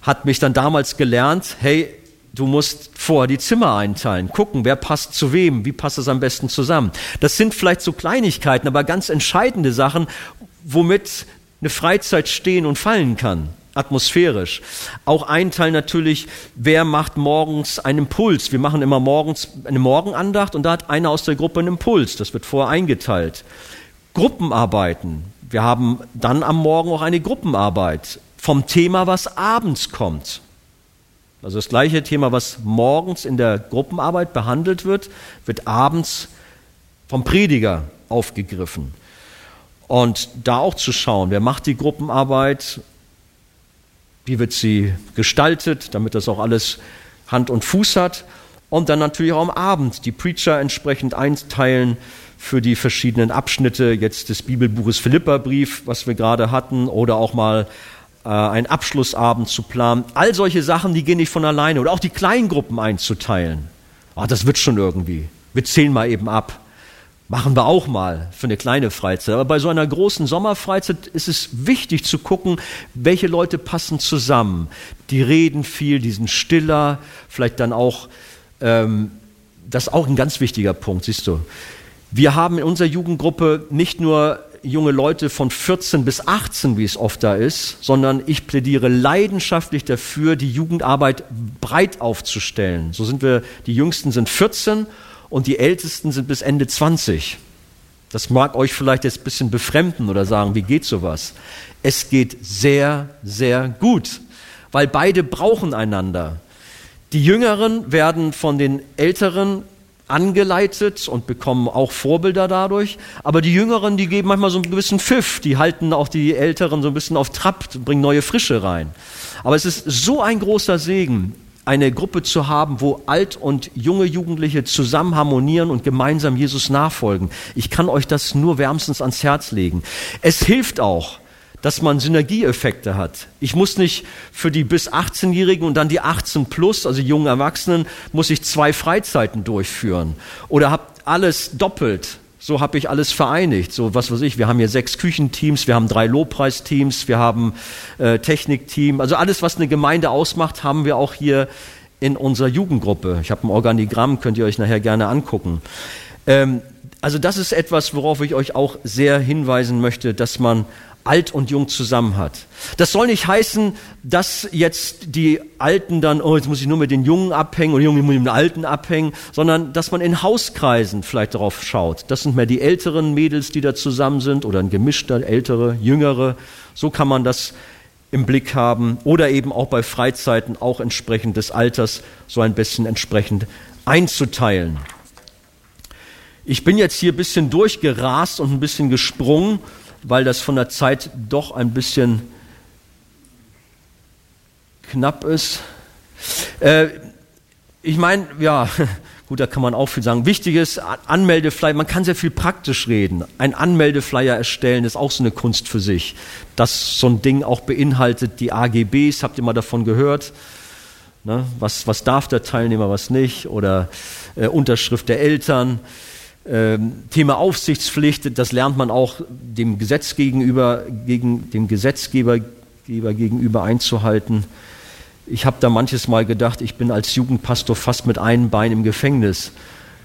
Hat mich dann damals gelernt, hey, du musst vorher die Zimmer einteilen, gucken, wer passt zu wem, wie passt es am besten zusammen. Das sind vielleicht so Kleinigkeiten, aber ganz entscheidende Sachen, womit eine Freizeit stehen und fallen kann atmosphärisch. Auch ein Teil natürlich, wer macht morgens einen Impuls? Wir machen immer morgens eine Morgenandacht und da hat einer aus der Gruppe einen Impuls. Das wird vorher eingeteilt. Gruppenarbeiten. Wir haben dann am Morgen auch eine Gruppenarbeit vom Thema, was abends kommt. Also das gleiche Thema, was morgens in der Gruppenarbeit behandelt wird, wird abends vom Prediger aufgegriffen. Und da auch zu schauen, wer macht die Gruppenarbeit, wie wird sie gestaltet, damit das auch alles Hand und Fuß hat. Und dann natürlich auch am Abend die Preacher entsprechend einteilen für die verschiedenen Abschnitte jetzt des Bibelbuches Philipperbrief, was wir gerade hatten, oder auch mal äh, einen Abschlussabend zu planen. All solche Sachen, die gehen nicht von alleine. Oder auch die Kleingruppen einzuteilen. Oh, das wird schon irgendwie. Wir zählen mal eben ab. Machen wir auch mal für eine kleine Freizeit. Aber bei so einer großen Sommerfreizeit ist es wichtig zu gucken, welche Leute passen zusammen. Die reden viel, die sind stiller, vielleicht dann auch, ähm, das ist auch ein ganz wichtiger Punkt, siehst du. Wir haben in unserer Jugendgruppe nicht nur junge Leute von 14 bis 18, wie es oft da ist, sondern ich plädiere leidenschaftlich dafür, die Jugendarbeit breit aufzustellen. So sind wir, die Jüngsten sind 14 und die Ältesten sind bis Ende 20. Das mag euch vielleicht jetzt ein bisschen befremden oder sagen, wie geht sowas? Es geht sehr, sehr gut, weil beide brauchen einander. Die Jüngeren werden von den Älteren angeleitet und bekommen auch Vorbilder dadurch. Aber die Jüngeren, die geben manchmal so einen gewissen Pfiff, die halten auch die Älteren so ein bisschen auf Trab, bringen neue Frische rein. Aber es ist so ein großer Segen, eine Gruppe zu haben, wo alt und junge Jugendliche zusammen harmonieren und gemeinsam Jesus nachfolgen. Ich kann euch das nur wärmstens ans Herz legen. Es hilft auch, dass man Synergieeffekte hat. Ich muss nicht für die bis 18-Jährigen und dann die 18 plus, also jungen Erwachsenen, muss ich zwei Freizeiten durchführen oder habt alles doppelt. So habe ich alles vereinigt. So was weiß ich. Wir haben hier sechs Küchenteams, wir haben drei Lobpreisteams, wir haben äh, Technikteam. Also alles, was eine Gemeinde ausmacht, haben wir auch hier in unserer Jugendgruppe. Ich habe ein Organigramm, könnt ihr euch nachher gerne angucken. Ähm, also das ist etwas, worauf ich euch auch sehr hinweisen möchte, dass man alt und jung zusammen hat. Das soll nicht heißen, dass jetzt die Alten dann, oh, jetzt muss ich nur mit den Jungen abhängen oder Jungen mit den Alten abhängen, sondern dass man in Hauskreisen vielleicht darauf schaut. Das sind mehr die älteren Mädels, die da zusammen sind oder ein gemischter, ältere, jüngere. So kann man das im Blick haben oder eben auch bei Freizeiten auch entsprechend des Alters so ein bisschen entsprechend einzuteilen. Ich bin jetzt hier ein bisschen durchgerast und ein bisschen gesprungen weil das von der Zeit doch ein bisschen knapp ist. Äh, ich meine, ja, gut, da kann man auch viel sagen. Wichtig ist, Anmeldeflyer, man kann sehr viel praktisch reden. Ein Anmeldeflyer erstellen ist auch so eine Kunst für sich. Das so ein Ding auch beinhaltet die AGBs, habt ihr mal davon gehört? Ne? Was, was darf der Teilnehmer, was nicht? Oder äh, Unterschrift der Eltern. Ähm, Thema Aufsichtspflicht, das lernt man auch dem Gesetz gegenüber, gegen dem Gesetzgeber Gesetzgeber gegenüber einzuhalten. Ich habe da manches Mal gedacht, ich bin als Jugendpastor fast mit einem Bein im Gefängnis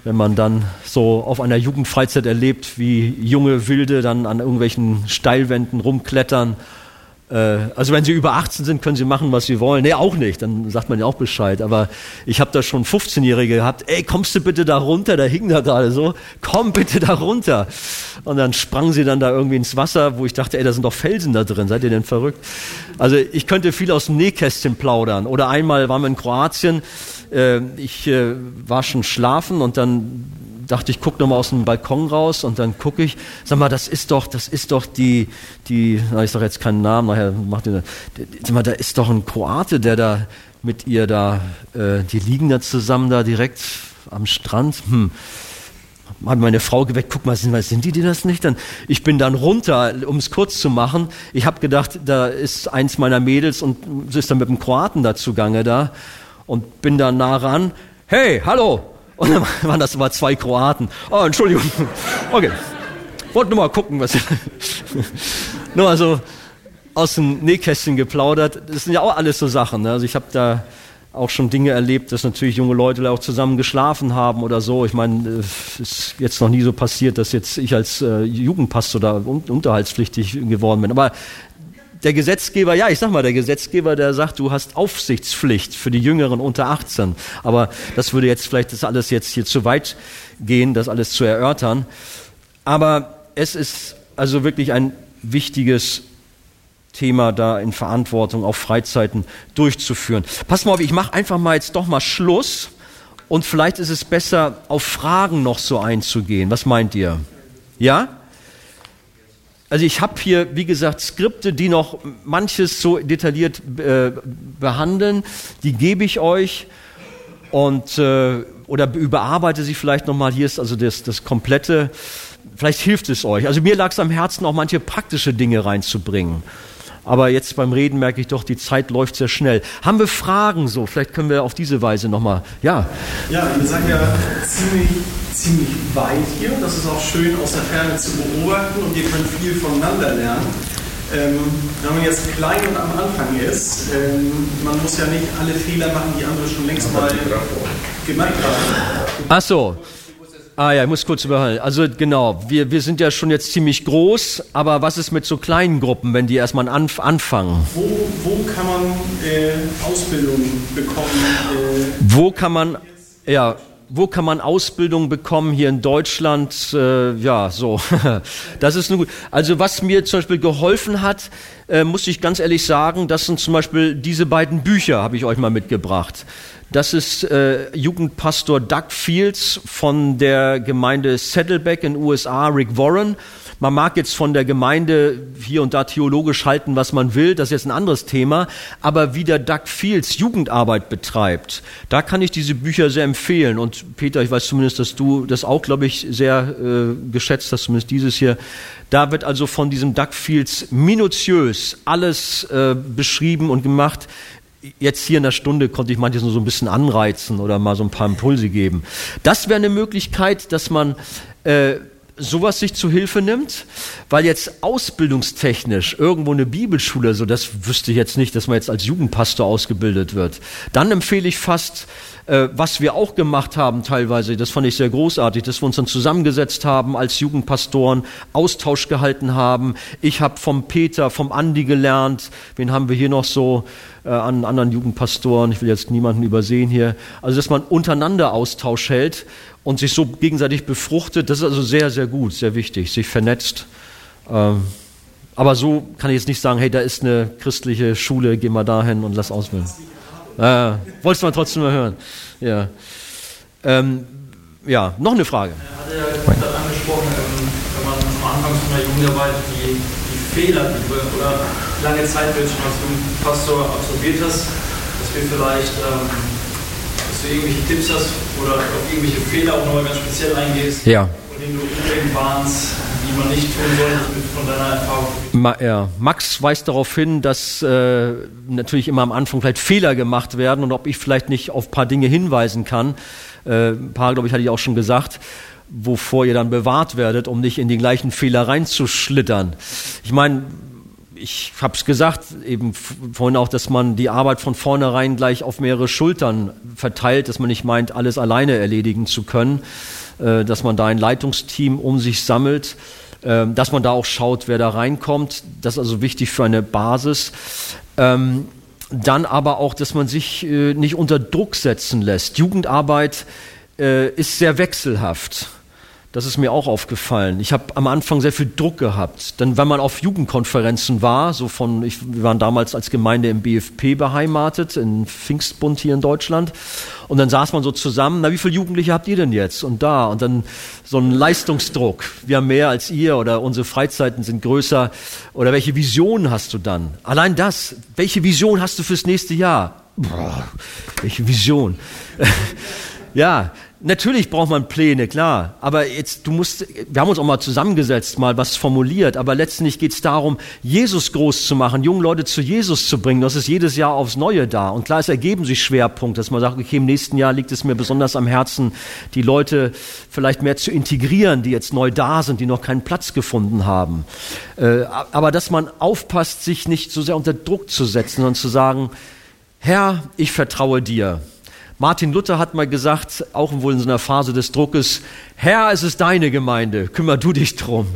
wenn man dann so auf einer Jugendfreizeit erlebt, wie junge Wilde dann an irgendwelchen Steilwänden rumklettern. Äh, also wenn sie über 18 sind, können sie machen, was sie wollen. Nee, auch nicht, dann sagt man ja auch Bescheid. Aber ich habe da schon 15-Jährige gehabt, ey, kommst du bitte da runter, da hing da gerade so, komm bitte da runter. Und dann sprangen sie dann da irgendwie ins Wasser, wo ich dachte, ey, da sind doch Felsen da drin, seid ihr denn verrückt? Also ich könnte viel aus dem Nähkästchen plaudern. Oder einmal waren wir in Kroatien, äh, ich äh, war schon schlafen und dann dachte ich, guck noch mal aus dem Balkon raus und dann gucke ich, sag mal, das ist doch, das ist doch die, die, na, ich sage jetzt keinen Namen, nachher macht ihr, sag mal, da ist doch ein Kroate, der da mit ihr da, äh, die liegen da zusammen da direkt am Strand. Hm hat meine Frau geweckt, guck mal, sind, sind die, die das nicht? Dann, ich bin dann runter, um es kurz zu machen. Ich habe gedacht, da ist eins meiner Mädels und sie ist dann mit dem Kroaten da zugange da und bin da nah ran. Hey, hallo! Und dann waren das aber zwei Kroaten. Oh, Entschuldigung. Okay. Wollte nur mal gucken, was. nur also aus dem Nähkästchen geplaudert. Das sind ja auch alles so Sachen. Ne? Also ich habe da auch schon Dinge erlebt, dass natürlich junge Leute auch zusammen geschlafen haben oder so. Ich meine, es ist jetzt noch nie so passiert, dass jetzt ich als äh, Jugendpastor da unterhaltspflichtig geworden bin. Aber der Gesetzgeber, ja, ich sag mal, der Gesetzgeber, der sagt, du hast Aufsichtspflicht für die Jüngeren unter 18. Aber das würde jetzt vielleicht das alles jetzt hier zu weit gehen, das alles zu erörtern. Aber es ist also wirklich ein wichtiges Thema da in Verantwortung auf Freizeiten durchzuführen. Pass mal auf, ich mache einfach mal jetzt doch mal Schluss und vielleicht ist es besser, auf Fragen noch so einzugehen. Was meint ihr? Ja? Also ich habe hier, wie gesagt, Skripte, die noch manches so detailliert äh, behandeln. Die gebe ich euch und äh, oder überarbeite sie vielleicht nochmal. Hier ist also das, das komplette. Vielleicht hilft es euch. Also mir lag es am Herzen, auch manche praktische Dinge reinzubringen. Aber jetzt beim Reden merke ich doch, die Zeit läuft sehr schnell. Haben wir Fragen so? Vielleicht können wir auf diese Weise nochmal. Ja. Ja, ihr seid ja ziemlich, ziemlich weit hier. Das ist auch schön aus der Ferne zu beobachten und ihr könnt viel voneinander lernen. Ähm, wenn man jetzt klein und am Anfang ist, ähm, man muss ja nicht alle Fehler machen, die andere schon längst mal gemacht haben. Ach so. Ah ja, ich muss kurz überhalten. Also genau, wir, wir sind ja schon jetzt ziemlich groß, aber was ist mit so kleinen Gruppen, wenn die erstmal anf anfangen? Wo, wo kann man äh, Ausbildung bekommen? Äh, wo kann man, ja, wo kann man Ausbildung bekommen hier in Deutschland? Äh, ja, so. Das ist nur gut. Also was mir zum Beispiel geholfen hat, äh, muss ich ganz ehrlich sagen, das sind zum Beispiel diese beiden Bücher, habe ich euch mal mitgebracht. Das ist äh, Jugendpastor Doug Fields von der Gemeinde Saddleback in den USA, Rick Warren. Man mag jetzt von der Gemeinde hier und da theologisch halten, was man will, das ist jetzt ein anderes Thema, aber wie der Doug Fields Jugendarbeit betreibt, da kann ich diese Bücher sehr empfehlen. Und Peter, ich weiß zumindest, dass du das auch, glaube ich, sehr äh, geschätzt hast, zumindest dieses hier. Da wird also von diesem Doug Fields minutiös alles äh, beschrieben und gemacht, jetzt hier in der Stunde konnte ich manches nur so ein bisschen anreizen oder mal so ein paar Impulse geben. Das wäre eine Möglichkeit, dass man äh, sowas sich zu Hilfe nimmt, weil jetzt ausbildungstechnisch irgendwo eine Bibelschule, so das wüsste ich jetzt nicht, dass man jetzt als Jugendpastor ausgebildet wird. Dann empfehle ich fast äh, was wir auch gemacht haben teilweise, das fand ich sehr großartig, dass wir uns dann zusammengesetzt haben als Jugendpastoren, Austausch gehalten haben. Ich habe vom Peter, vom Andi gelernt. Wen haben wir hier noch so äh, an anderen Jugendpastoren? Ich will jetzt niemanden übersehen hier. Also, dass man untereinander Austausch hält und sich so gegenseitig befruchtet, das ist also sehr, sehr gut, sehr wichtig, sich vernetzt. Ähm, aber so kann ich jetzt nicht sagen, hey, da ist eine christliche Schule, geh mal dahin und lass ausbilden. Äh, wolltest du mal trotzdem mal hören. Ja. Ähm, ja, noch eine Frage. Er hatte ja gerade angesprochen, ähm, wenn man am Anfang von der Jugendarbeit die, die Fehler, die du oder lange Zeit du schon als Jugendpastor absolviert hast, dass wir vielleicht, ähm, dass du irgendwelche Tipps hast oder auf irgendwelche Fehler auch nochmal ganz speziell eingehst, ja. von denen du unbedingt warnst, die man nicht tun sollte von deiner Erfahrung? Ma, ja. Max weist darauf hin, dass äh, natürlich immer am Anfang vielleicht Fehler gemacht werden und ob ich vielleicht nicht auf ein paar Dinge hinweisen kann. Äh, ein paar, glaube ich, hatte ich auch schon gesagt wovor ihr dann bewahrt werdet, um nicht in die gleichen Fehler reinzuschlittern. Ich meine, ich habe es gesagt, eben vorhin auch, dass man die Arbeit von vornherein gleich auf mehrere Schultern verteilt, dass man nicht meint, alles alleine erledigen zu können, äh, dass man da ein Leitungsteam um sich sammelt, äh, dass man da auch schaut, wer da reinkommt. Das ist also wichtig für eine Basis. Ähm, dann aber auch, dass man sich äh, nicht unter Druck setzen lässt. Jugendarbeit äh, ist sehr wechselhaft. Das ist mir auch aufgefallen. Ich habe am Anfang sehr viel Druck gehabt. Denn wenn man auf Jugendkonferenzen war, so von, ich, wir waren damals als Gemeinde im BFP beheimatet, in Pfingstbund hier in Deutschland. Und dann saß man so zusammen, na, wie viele Jugendliche habt ihr denn jetzt? Und da. Und dann so ein Leistungsdruck. Wir haben mehr als ihr oder unsere Freizeiten sind größer. Oder welche Vision hast du dann? Allein das. Welche Vision hast du fürs nächste Jahr? Boah, welche Vision? ja, Natürlich braucht man Pläne, klar. Aber jetzt, du musst, wir haben uns auch mal zusammengesetzt, mal was formuliert. Aber letztendlich geht es darum, Jesus groß zu machen, junge Leute zu Jesus zu bringen. Das ist jedes Jahr aufs Neue da. Und klar, es ergeben sich Schwerpunkte, dass man sagt, okay, im nächsten Jahr liegt es mir besonders am Herzen, die Leute vielleicht mehr zu integrieren, die jetzt neu da sind, die noch keinen Platz gefunden haben. Äh, aber dass man aufpasst, sich nicht so sehr unter Druck zu setzen, sondern zu sagen, Herr, ich vertraue dir. Martin Luther hat mal gesagt, auch wohl in so einer Phase des Druckes, Herr, es ist deine Gemeinde, kümmer du dich drum.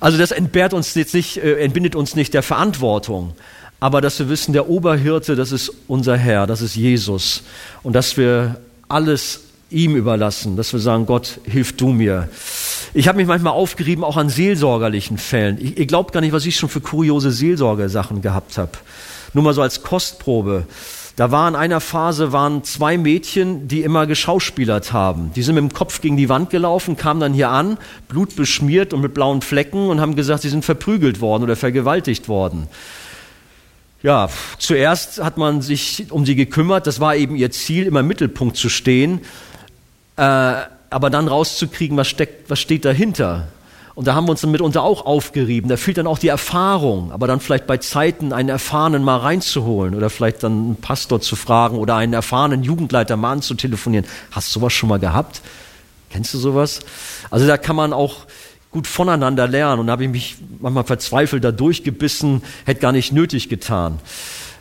Also das entbehrt uns jetzt nicht, äh, entbindet uns nicht der Verantwortung, aber dass wir wissen, der Oberhirte, das ist unser Herr, das ist Jesus und dass wir alles ihm überlassen, dass wir sagen, Gott, hilf du mir. Ich habe mich manchmal aufgerieben, auch an seelsorgerlichen Fällen. Ich, ihr glaubt gar nicht, was ich schon für kuriose Seelsorgesachen gehabt habe. Nur mal so als Kostprobe. Da war in einer Phase waren zwei Mädchen, die immer geschauspielert haben. Die sind mit dem Kopf gegen die Wand gelaufen, kamen dann hier an, blutbeschmiert und mit blauen Flecken und haben gesagt, sie sind verprügelt worden oder vergewaltigt worden. Ja, zuerst hat man sich um sie gekümmert. Das war eben ihr Ziel, immer im Mittelpunkt zu stehen. Äh, aber dann rauszukriegen, was, steckt, was steht dahinter. Und da haben wir uns dann mitunter auch aufgerieben. Da fehlt dann auch die Erfahrung, aber dann vielleicht bei Zeiten einen Erfahrenen mal reinzuholen oder vielleicht dann einen Pastor zu fragen oder einen erfahrenen Jugendleiter mal anzutelefonieren. Hast du sowas schon mal gehabt? Kennst du sowas? Also da kann man auch gut voneinander lernen. Und da habe ich mich manchmal verzweifelt da durchgebissen, hätte gar nicht nötig getan.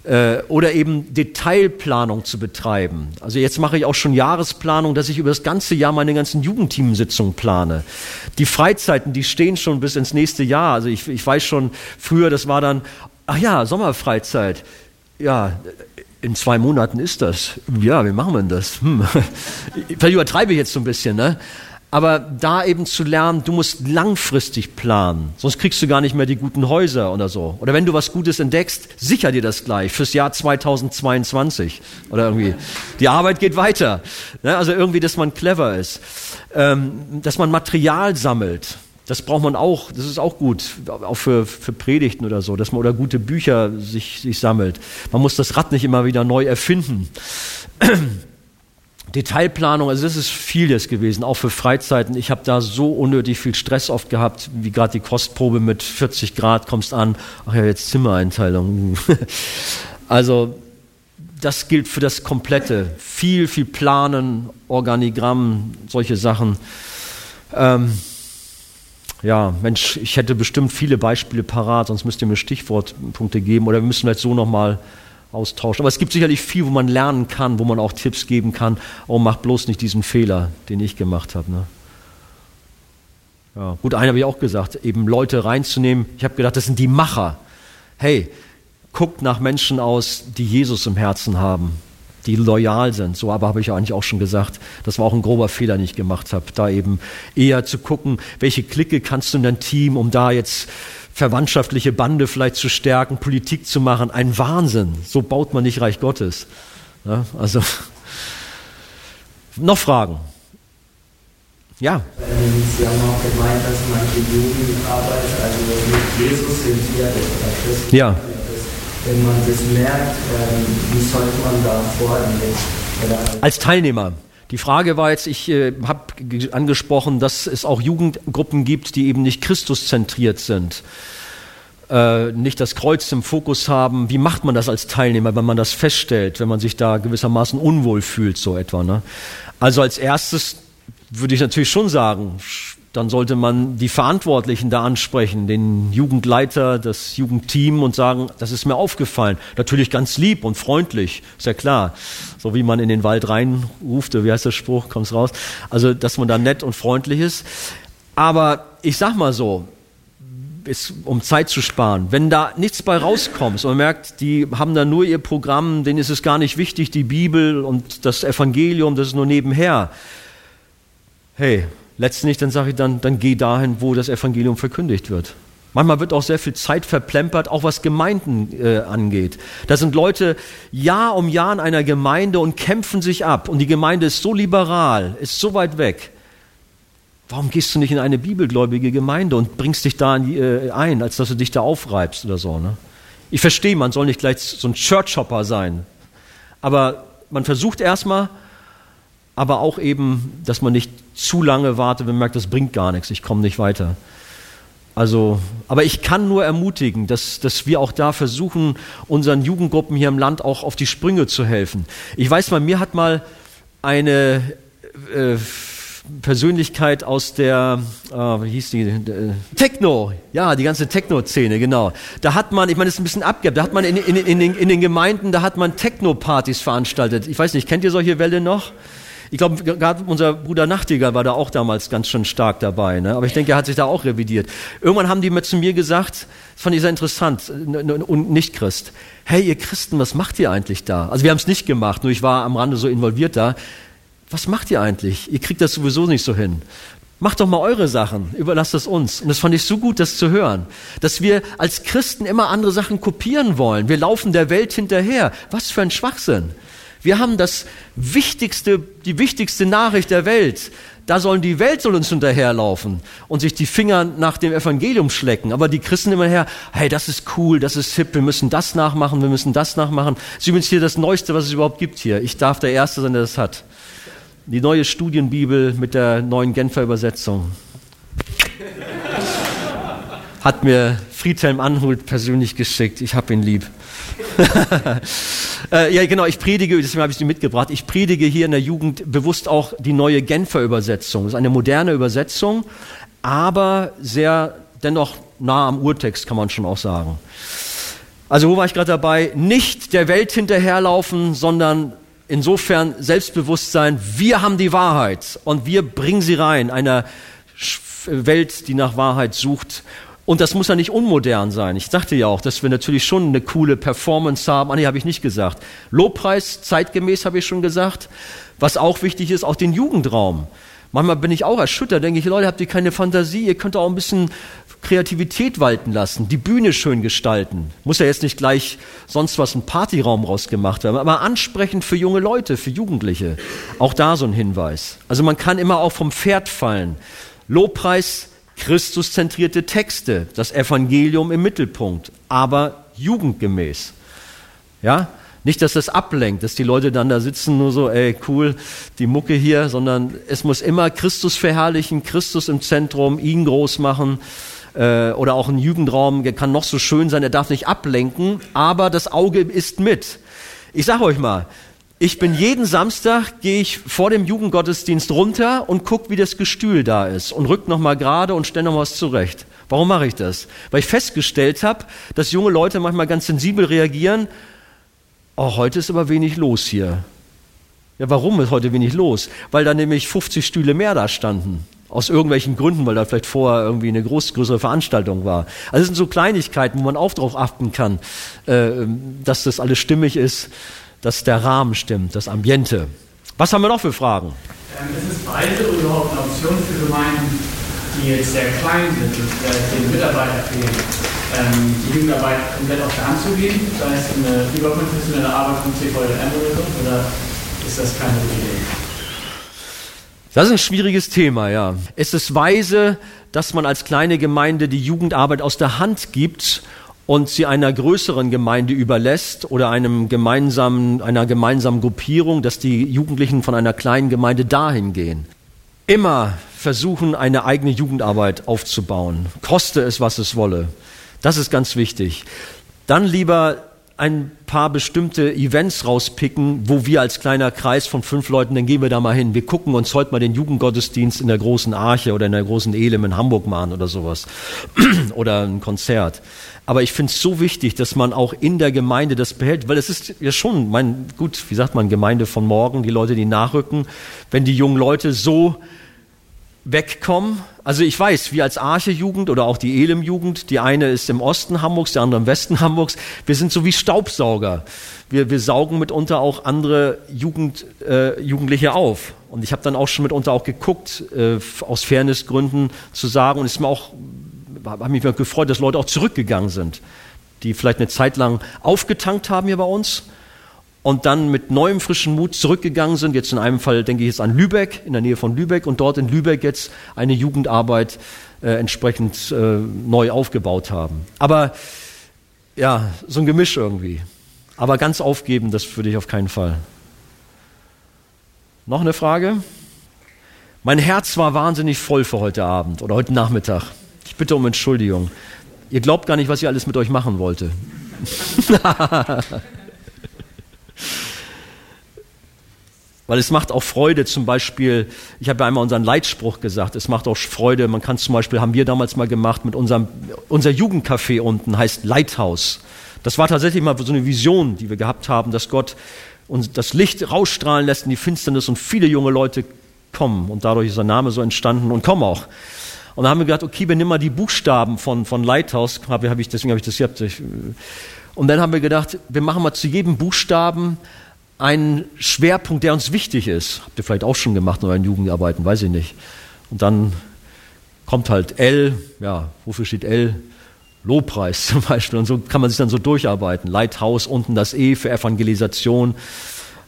Äh, oder eben Detailplanung zu betreiben. Also jetzt mache ich auch schon Jahresplanung, dass ich über das ganze Jahr meine ganzen Jugendteamsitzungen plane. Die Freizeiten, die stehen schon bis ins nächste Jahr. Also ich, ich weiß schon, früher, das war dann, ach ja, Sommerfreizeit. Ja, in zwei Monaten ist das. Ja, wie machen wir denn das? Hm. Vielleicht übertreibe ich jetzt so ein bisschen, ne? Aber da eben zu lernen, du musst langfristig planen, sonst kriegst du gar nicht mehr die guten Häuser oder so. Oder wenn du was Gutes entdeckst, sicher dir das gleich fürs Jahr 2022 oder irgendwie. Die Arbeit geht weiter. Ne? Also irgendwie, dass man clever ist, ähm, dass man Material sammelt. Das braucht man auch, das ist auch gut, auch für, für Predigten oder so, dass man oder gute Bücher sich, sich sammelt. Man muss das Rad nicht immer wieder neu erfinden. Detailplanung, also das ist vieles gewesen, auch für Freizeiten. Ich habe da so unnötig viel Stress oft gehabt, wie gerade die Kostprobe mit 40 Grad, kommst an, ach ja, jetzt Zimmereinteilung. also das gilt für das Komplette. Viel, viel Planen, Organigramm, solche Sachen. Ähm, ja, Mensch, ich hätte bestimmt viele Beispiele parat, sonst müsst ihr mir Stichwortpunkte geben oder wir müssen vielleicht so nochmal austauschen. Aber es gibt sicherlich viel, wo man lernen kann, wo man auch Tipps geben kann. Oh, mach bloß nicht diesen Fehler, den ich gemacht habe. Ne? Ja, gut, einen habe ich auch gesagt, eben Leute reinzunehmen. Ich habe gedacht, das sind die Macher. Hey, guckt nach Menschen aus, die Jesus im Herzen haben, die loyal sind. So aber habe ich eigentlich auch schon gesagt, das war auch ein grober Fehler, den ich gemacht habe. Da eben eher zu gucken, welche Clique kannst du in dein Team, um da jetzt verwandtschaftliche Bande vielleicht zu stärken, Politik zu machen. Ein Wahnsinn. So baut man nicht Reich Gottes. Ja, also, noch Fragen? Ja. Sie haben auch gemeint, dass manche Jugendarbeit, also mit Jesus sind hier oder. Ja. Wenn man das merkt, ähm, wie sollte man da vorgehen? Als Teilnehmer. Die Frage war jetzt, ich äh, habe angesprochen, dass es auch Jugendgruppen gibt, die eben nicht Christuszentriert sind, äh, nicht das Kreuz im Fokus haben. Wie macht man das als Teilnehmer, wenn man das feststellt, wenn man sich da gewissermaßen unwohl fühlt, so etwa? Ne? Also als erstes würde ich natürlich schon sagen, dann sollte man die Verantwortlichen da ansprechen, den Jugendleiter, das Jugendteam und sagen, das ist mir aufgefallen. Natürlich ganz lieb und freundlich, ist ja klar. So wie man in den Wald reinruft, wie heißt der Spruch, kommt's raus. Also, dass man da nett und freundlich ist. Aber ich sag mal so, ist, um Zeit zu sparen. Wenn da nichts bei rauskommt und man merkt, die haben da nur ihr Programm, denen ist es gar nicht wichtig, die Bibel und das Evangelium, das ist nur nebenher. Hey, letztendlich dann sage ich dann, dann geh dahin, wo das Evangelium verkündigt wird. Manchmal wird auch sehr viel Zeit verplempert, auch was Gemeinden äh, angeht. Da sind Leute Jahr um Jahr in einer Gemeinde und kämpfen sich ab. Und die Gemeinde ist so liberal, ist so weit weg. Warum gehst du nicht in eine bibelgläubige Gemeinde und bringst dich da äh, ein, als dass du dich da aufreibst oder so? Ne? Ich verstehe, man soll nicht gleich so ein Church-Hopper sein. Aber man versucht erstmal, aber auch eben, dass man nicht zu lange wartet, wenn man merkt, das bringt gar nichts, ich komme nicht weiter. Also, aber ich kann nur ermutigen, dass, dass wir auch da versuchen, unseren Jugendgruppen hier im Land auch auf die Sprünge zu helfen. Ich weiß mal, mir hat mal eine äh, Persönlichkeit aus der, äh, wie hieß die, äh, Techno, ja, die ganze Techno-Szene, genau. Da hat man, ich meine, das ist ein bisschen abgehabt, da hat man in, in, in, den, in den Gemeinden, da hat man Techno-Partys veranstaltet. Ich weiß nicht, kennt ihr solche Welle noch? Ich glaube, gerade unser Bruder Nachtiger war da auch damals ganz schön stark dabei. Ne? Aber ich denke, er hat sich da auch revidiert. Irgendwann haben die mir zu mir gesagt, das fand ich sehr interessant, und nicht Christ. Hey, ihr Christen, was macht ihr eigentlich da? Also wir haben es nicht gemacht, nur ich war am Rande so involviert da. Was macht ihr eigentlich? Ihr kriegt das sowieso nicht so hin. Macht doch mal eure Sachen, überlasst es uns. Und das fand ich so gut, das zu hören, dass wir als Christen immer andere Sachen kopieren wollen. Wir laufen der Welt hinterher. Was für ein Schwachsinn. Wir haben das wichtigste, die wichtigste Nachricht der Welt. Da sollen die Welt soll uns hinterherlaufen und sich die Finger nach dem Evangelium schlecken. Aber die Christen immer her, hey, das ist cool, das ist hip, wir müssen das nachmachen, wir müssen das nachmachen. Das ist übrigens hier das Neueste, was es überhaupt gibt hier. Ich darf der Erste sein, der das hat. Die neue Studienbibel mit der neuen Genfer Übersetzung. Hat mir Friedhelm Anhult persönlich geschickt. Ich hab ihn lieb. äh, ja, genau, ich predige, deswegen habe ich sie mitgebracht, ich predige hier in der Jugend bewusst auch die neue Genfer Übersetzung. Das ist eine moderne Übersetzung, aber sehr dennoch nah am Urtext, kann man schon auch sagen. Also wo war ich gerade dabei? Nicht der Welt hinterherlaufen, sondern insofern Selbstbewusstsein, wir haben die Wahrheit und wir bringen sie rein, einer Welt, die nach Wahrheit sucht und das muss ja nicht unmodern sein. Ich sagte ja auch, dass wir natürlich schon eine coole Performance haben. Ah, nee, habe ich nicht gesagt. Lobpreis, zeitgemäß habe ich schon gesagt. Was auch wichtig ist, auch den Jugendraum. Manchmal bin ich auch erschüttert, denke ich, Leute, habt ihr keine Fantasie? Ihr könnt auch ein bisschen Kreativität walten lassen, die Bühne schön gestalten. Muss ja jetzt nicht gleich sonst was ein Partyraum rausgemacht werden, aber ansprechend für junge Leute, für Jugendliche. Auch da so ein Hinweis. Also man kann immer auch vom Pferd fallen. Lobpreis, Christuszentrierte Texte, das Evangelium im Mittelpunkt, aber jugendgemäß. Ja? Nicht, dass das ablenkt, dass die Leute dann da sitzen, nur so, ey, cool, die Mucke hier, sondern es muss immer Christus verherrlichen, Christus im Zentrum, ihn groß machen. Äh, oder auch ein Jugendraum, der kann noch so schön sein, er darf nicht ablenken, aber das Auge ist mit. Ich sage euch mal, ich bin jeden Samstag, gehe ich vor dem Jugendgottesdienst runter und gucke, wie das Gestühl da ist und rück nochmal gerade und stelle noch was zurecht. Warum mache ich das? Weil ich festgestellt habe, dass junge Leute manchmal ganz sensibel reagieren. Oh, heute ist aber wenig los hier. Ja, warum ist heute wenig los? Weil da nämlich 50 Stühle mehr da standen. Aus irgendwelchen Gründen, weil da vielleicht vorher irgendwie eine groß, größere Veranstaltung war. Also es sind so Kleinigkeiten, wo man auch darauf achten kann, äh, dass das alles stimmig ist dass der Rahmen stimmt, das Ambiente. Was haben wir noch für Fragen? Ähm, ist es Weise überhaupt eine Option für Gemeinden, die jetzt sehr klein sind den Mitarbeiter fehlen, ähm, die Jugendarbeit komplett auf der Hand zu geben, sei es eine überprofessionelle Arbeit von CVLM oder so, oder ist das keine gute Idee? Das ist ein schwieriges Thema, ja. Ist es weise, dass man als kleine Gemeinde die Jugendarbeit aus der Hand gibt und sie einer größeren Gemeinde überlässt oder einem gemeinsamen, einer gemeinsamen Gruppierung, dass die Jugendlichen von einer kleinen Gemeinde dahin gehen. Immer versuchen, eine eigene Jugendarbeit aufzubauen, koste es, was es wolle. Das ist ganz wichtig. Dann lieber ein paar bestimmte Events rauspicken, wo wir als kleiner Kreis von fünf Leuten, dann gehen wir da mal hin. Wir gucken uns heute mal den Jugendgottesdienst in der großen Arche oder in der großen Elem in Hamburg mal an oder sowas. oder ein Konzert. Aber ich finde es so wichtig, dass man auch in der Gemeinde das behält, weil es ist ja schon, mein, gut, wie sagt man, Gemeinde von morgen, die Leute, die nachrücken, wenn die jungen Leute so wegkommen. Also ich weiß, wir als Arche-Jugend oder auch die Elem-Jugend, die eine ist im Osten Hamburgs, der andere im Westen Hamburgs, wir sind so wie Staubsauger. Wir, wir saugen mitunter auch andere Jugend, äh, Jugendliche auf. Und ich habe dann auch schon mitunter auch geguckt, äh, aus Fairnessgründen zu sagen, und es ist mir auch habe mich gefreut, dass Leute auch zurückgegangen sind, die vielleicht eine Zeit lang aufgetankt haben hier bei uns und dann mit neuem frischen Mut zurückgegangen sind. Jetzt in einem Fall denke ich jetzt an Lübeck, in der Nähe von Lübeck und dort in Lübeck jetzt eine Jugendarbeit äh, entsprechend äh, neu aufgebaut haben. Aber ja, so ein Gemisch irgendwie. Aber ganz aufgeben, das würde ich auf keinen Fall. Noch eine Frage? Mein Herz war wahnsinnig voll für heute Abend oder heute Nachmittag. Ich bitte um Entschuldigung. Ihr glaubt gar nicht, was ich alles mit euch machen wollte. Weil es macht auch Freude, zum Beispiel, ich habe ja einmal unseren Leitspruch gesagt, es macht auch Freude, man kann zum Beispiel, haben wir damals mal gemacht mit unserem, unser Jugendcafé unten, heißt Lighthouse. Das war tatsächlich mal so eine Vision, die wir gehabt haben, dass Gott uns das Licht rausstrahlen lässt in die Finsternis und viele junge Leute kommen. Und dadurch ist der Name so entstanden und kommen auch. Und dann haben wir gedacht, okay, wir nehmen mal die Buchstaben von, von Lighthouse, hab, ich, deswegen habe ich das gehabt. Und dann haben wir gedacht, wir machen mal zu jedem Buchstaben einen Schwerpunkt, der uns wichtig ist. Habt ihr vielleicht auch schon gemacht in euren Jugendarbeiten, weiß ich nicht. Und dann kommt halt L, ja, wofür steht L? Lobpreis zum Beispiel. Und so kann man sich dann so durcharbeiten. Lighthouse, unten das E für Evangelisation.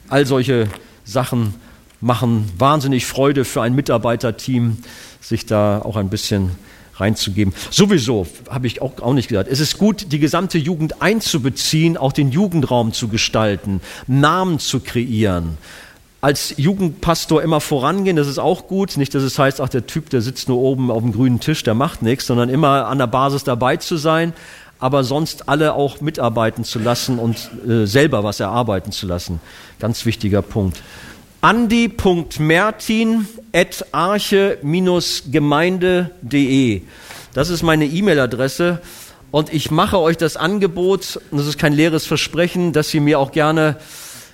All solche Sachen machen wahnsinnig Freude für ein Mitarbeiterteam sich da auch ein bisschen reinzugeben. Sowieso habe ich auch, auch nicht gesagt. Es ist gut, die gesamte Jugend einzubeziehen, auch den Jugendraum zu gestalten, Namen zu kreieren. Als Jugendpastor immer vorangehen, das ist auch gut. Nicht, dass es heißt, ach, der Typ, der sitzt nur oben auf dem grünen Tisch, der macht nichts, sondern immer an der Basis dabei zu sein, aber sonst alle auch mitarbeiten zu lassen und äh, selber was erarbeiten zu lassen. Ganz wichtiger Punkt andi.mertin.arche-gemeinde.de. Das ist meine E-Mail-Adresse. Und ich mache euch das Angebot, und das ist kein leeres Versprechen, dass ihr mir auch gerne,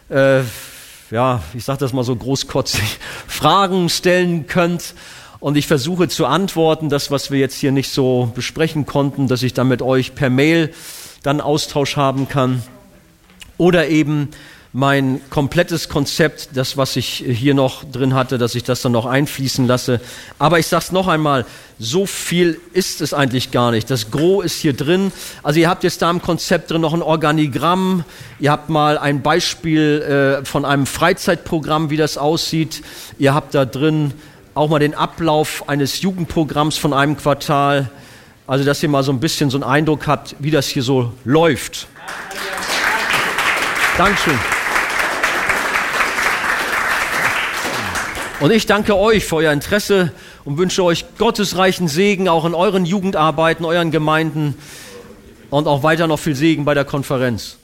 äh, ja, ich sage das mal so großkotzig, Fragen stellen könnt. Und ich versuche zu antworten, das, was wir jetzt hier nicht so besprechen konnten, dass ich dann mit euch per Mail dann Austausch haben kann. Oder eben mein komplettes Konzept, das, was ich hier noch drin hatte, dass ich das dann noch einfließen lasse. Aber ich sage es noch einmal, so viel ist es eigentlich gar nicht. Das Gros ist hier drin. Also ihr habt jetzt da im Konzept drin noch ein Organigramm. Ihr habt mal ein Beispiel äh, von einem Freizeitprogramm, wie das aussieht. Ihr habt da drin auch mal den Ablauf eines Jugendprogramms von einem Quartal. Also dass ihr mal so ein bisschen so einen Eindruck habt, wie das hier so läuft. Dankeschön. Und ich danke euch für euer Interesse und wünsche euch gottesreichen Segen auch in euren Jugendarbeiten, euren Gemeinden und auch weiter noch viel Segen bei der Konferenz.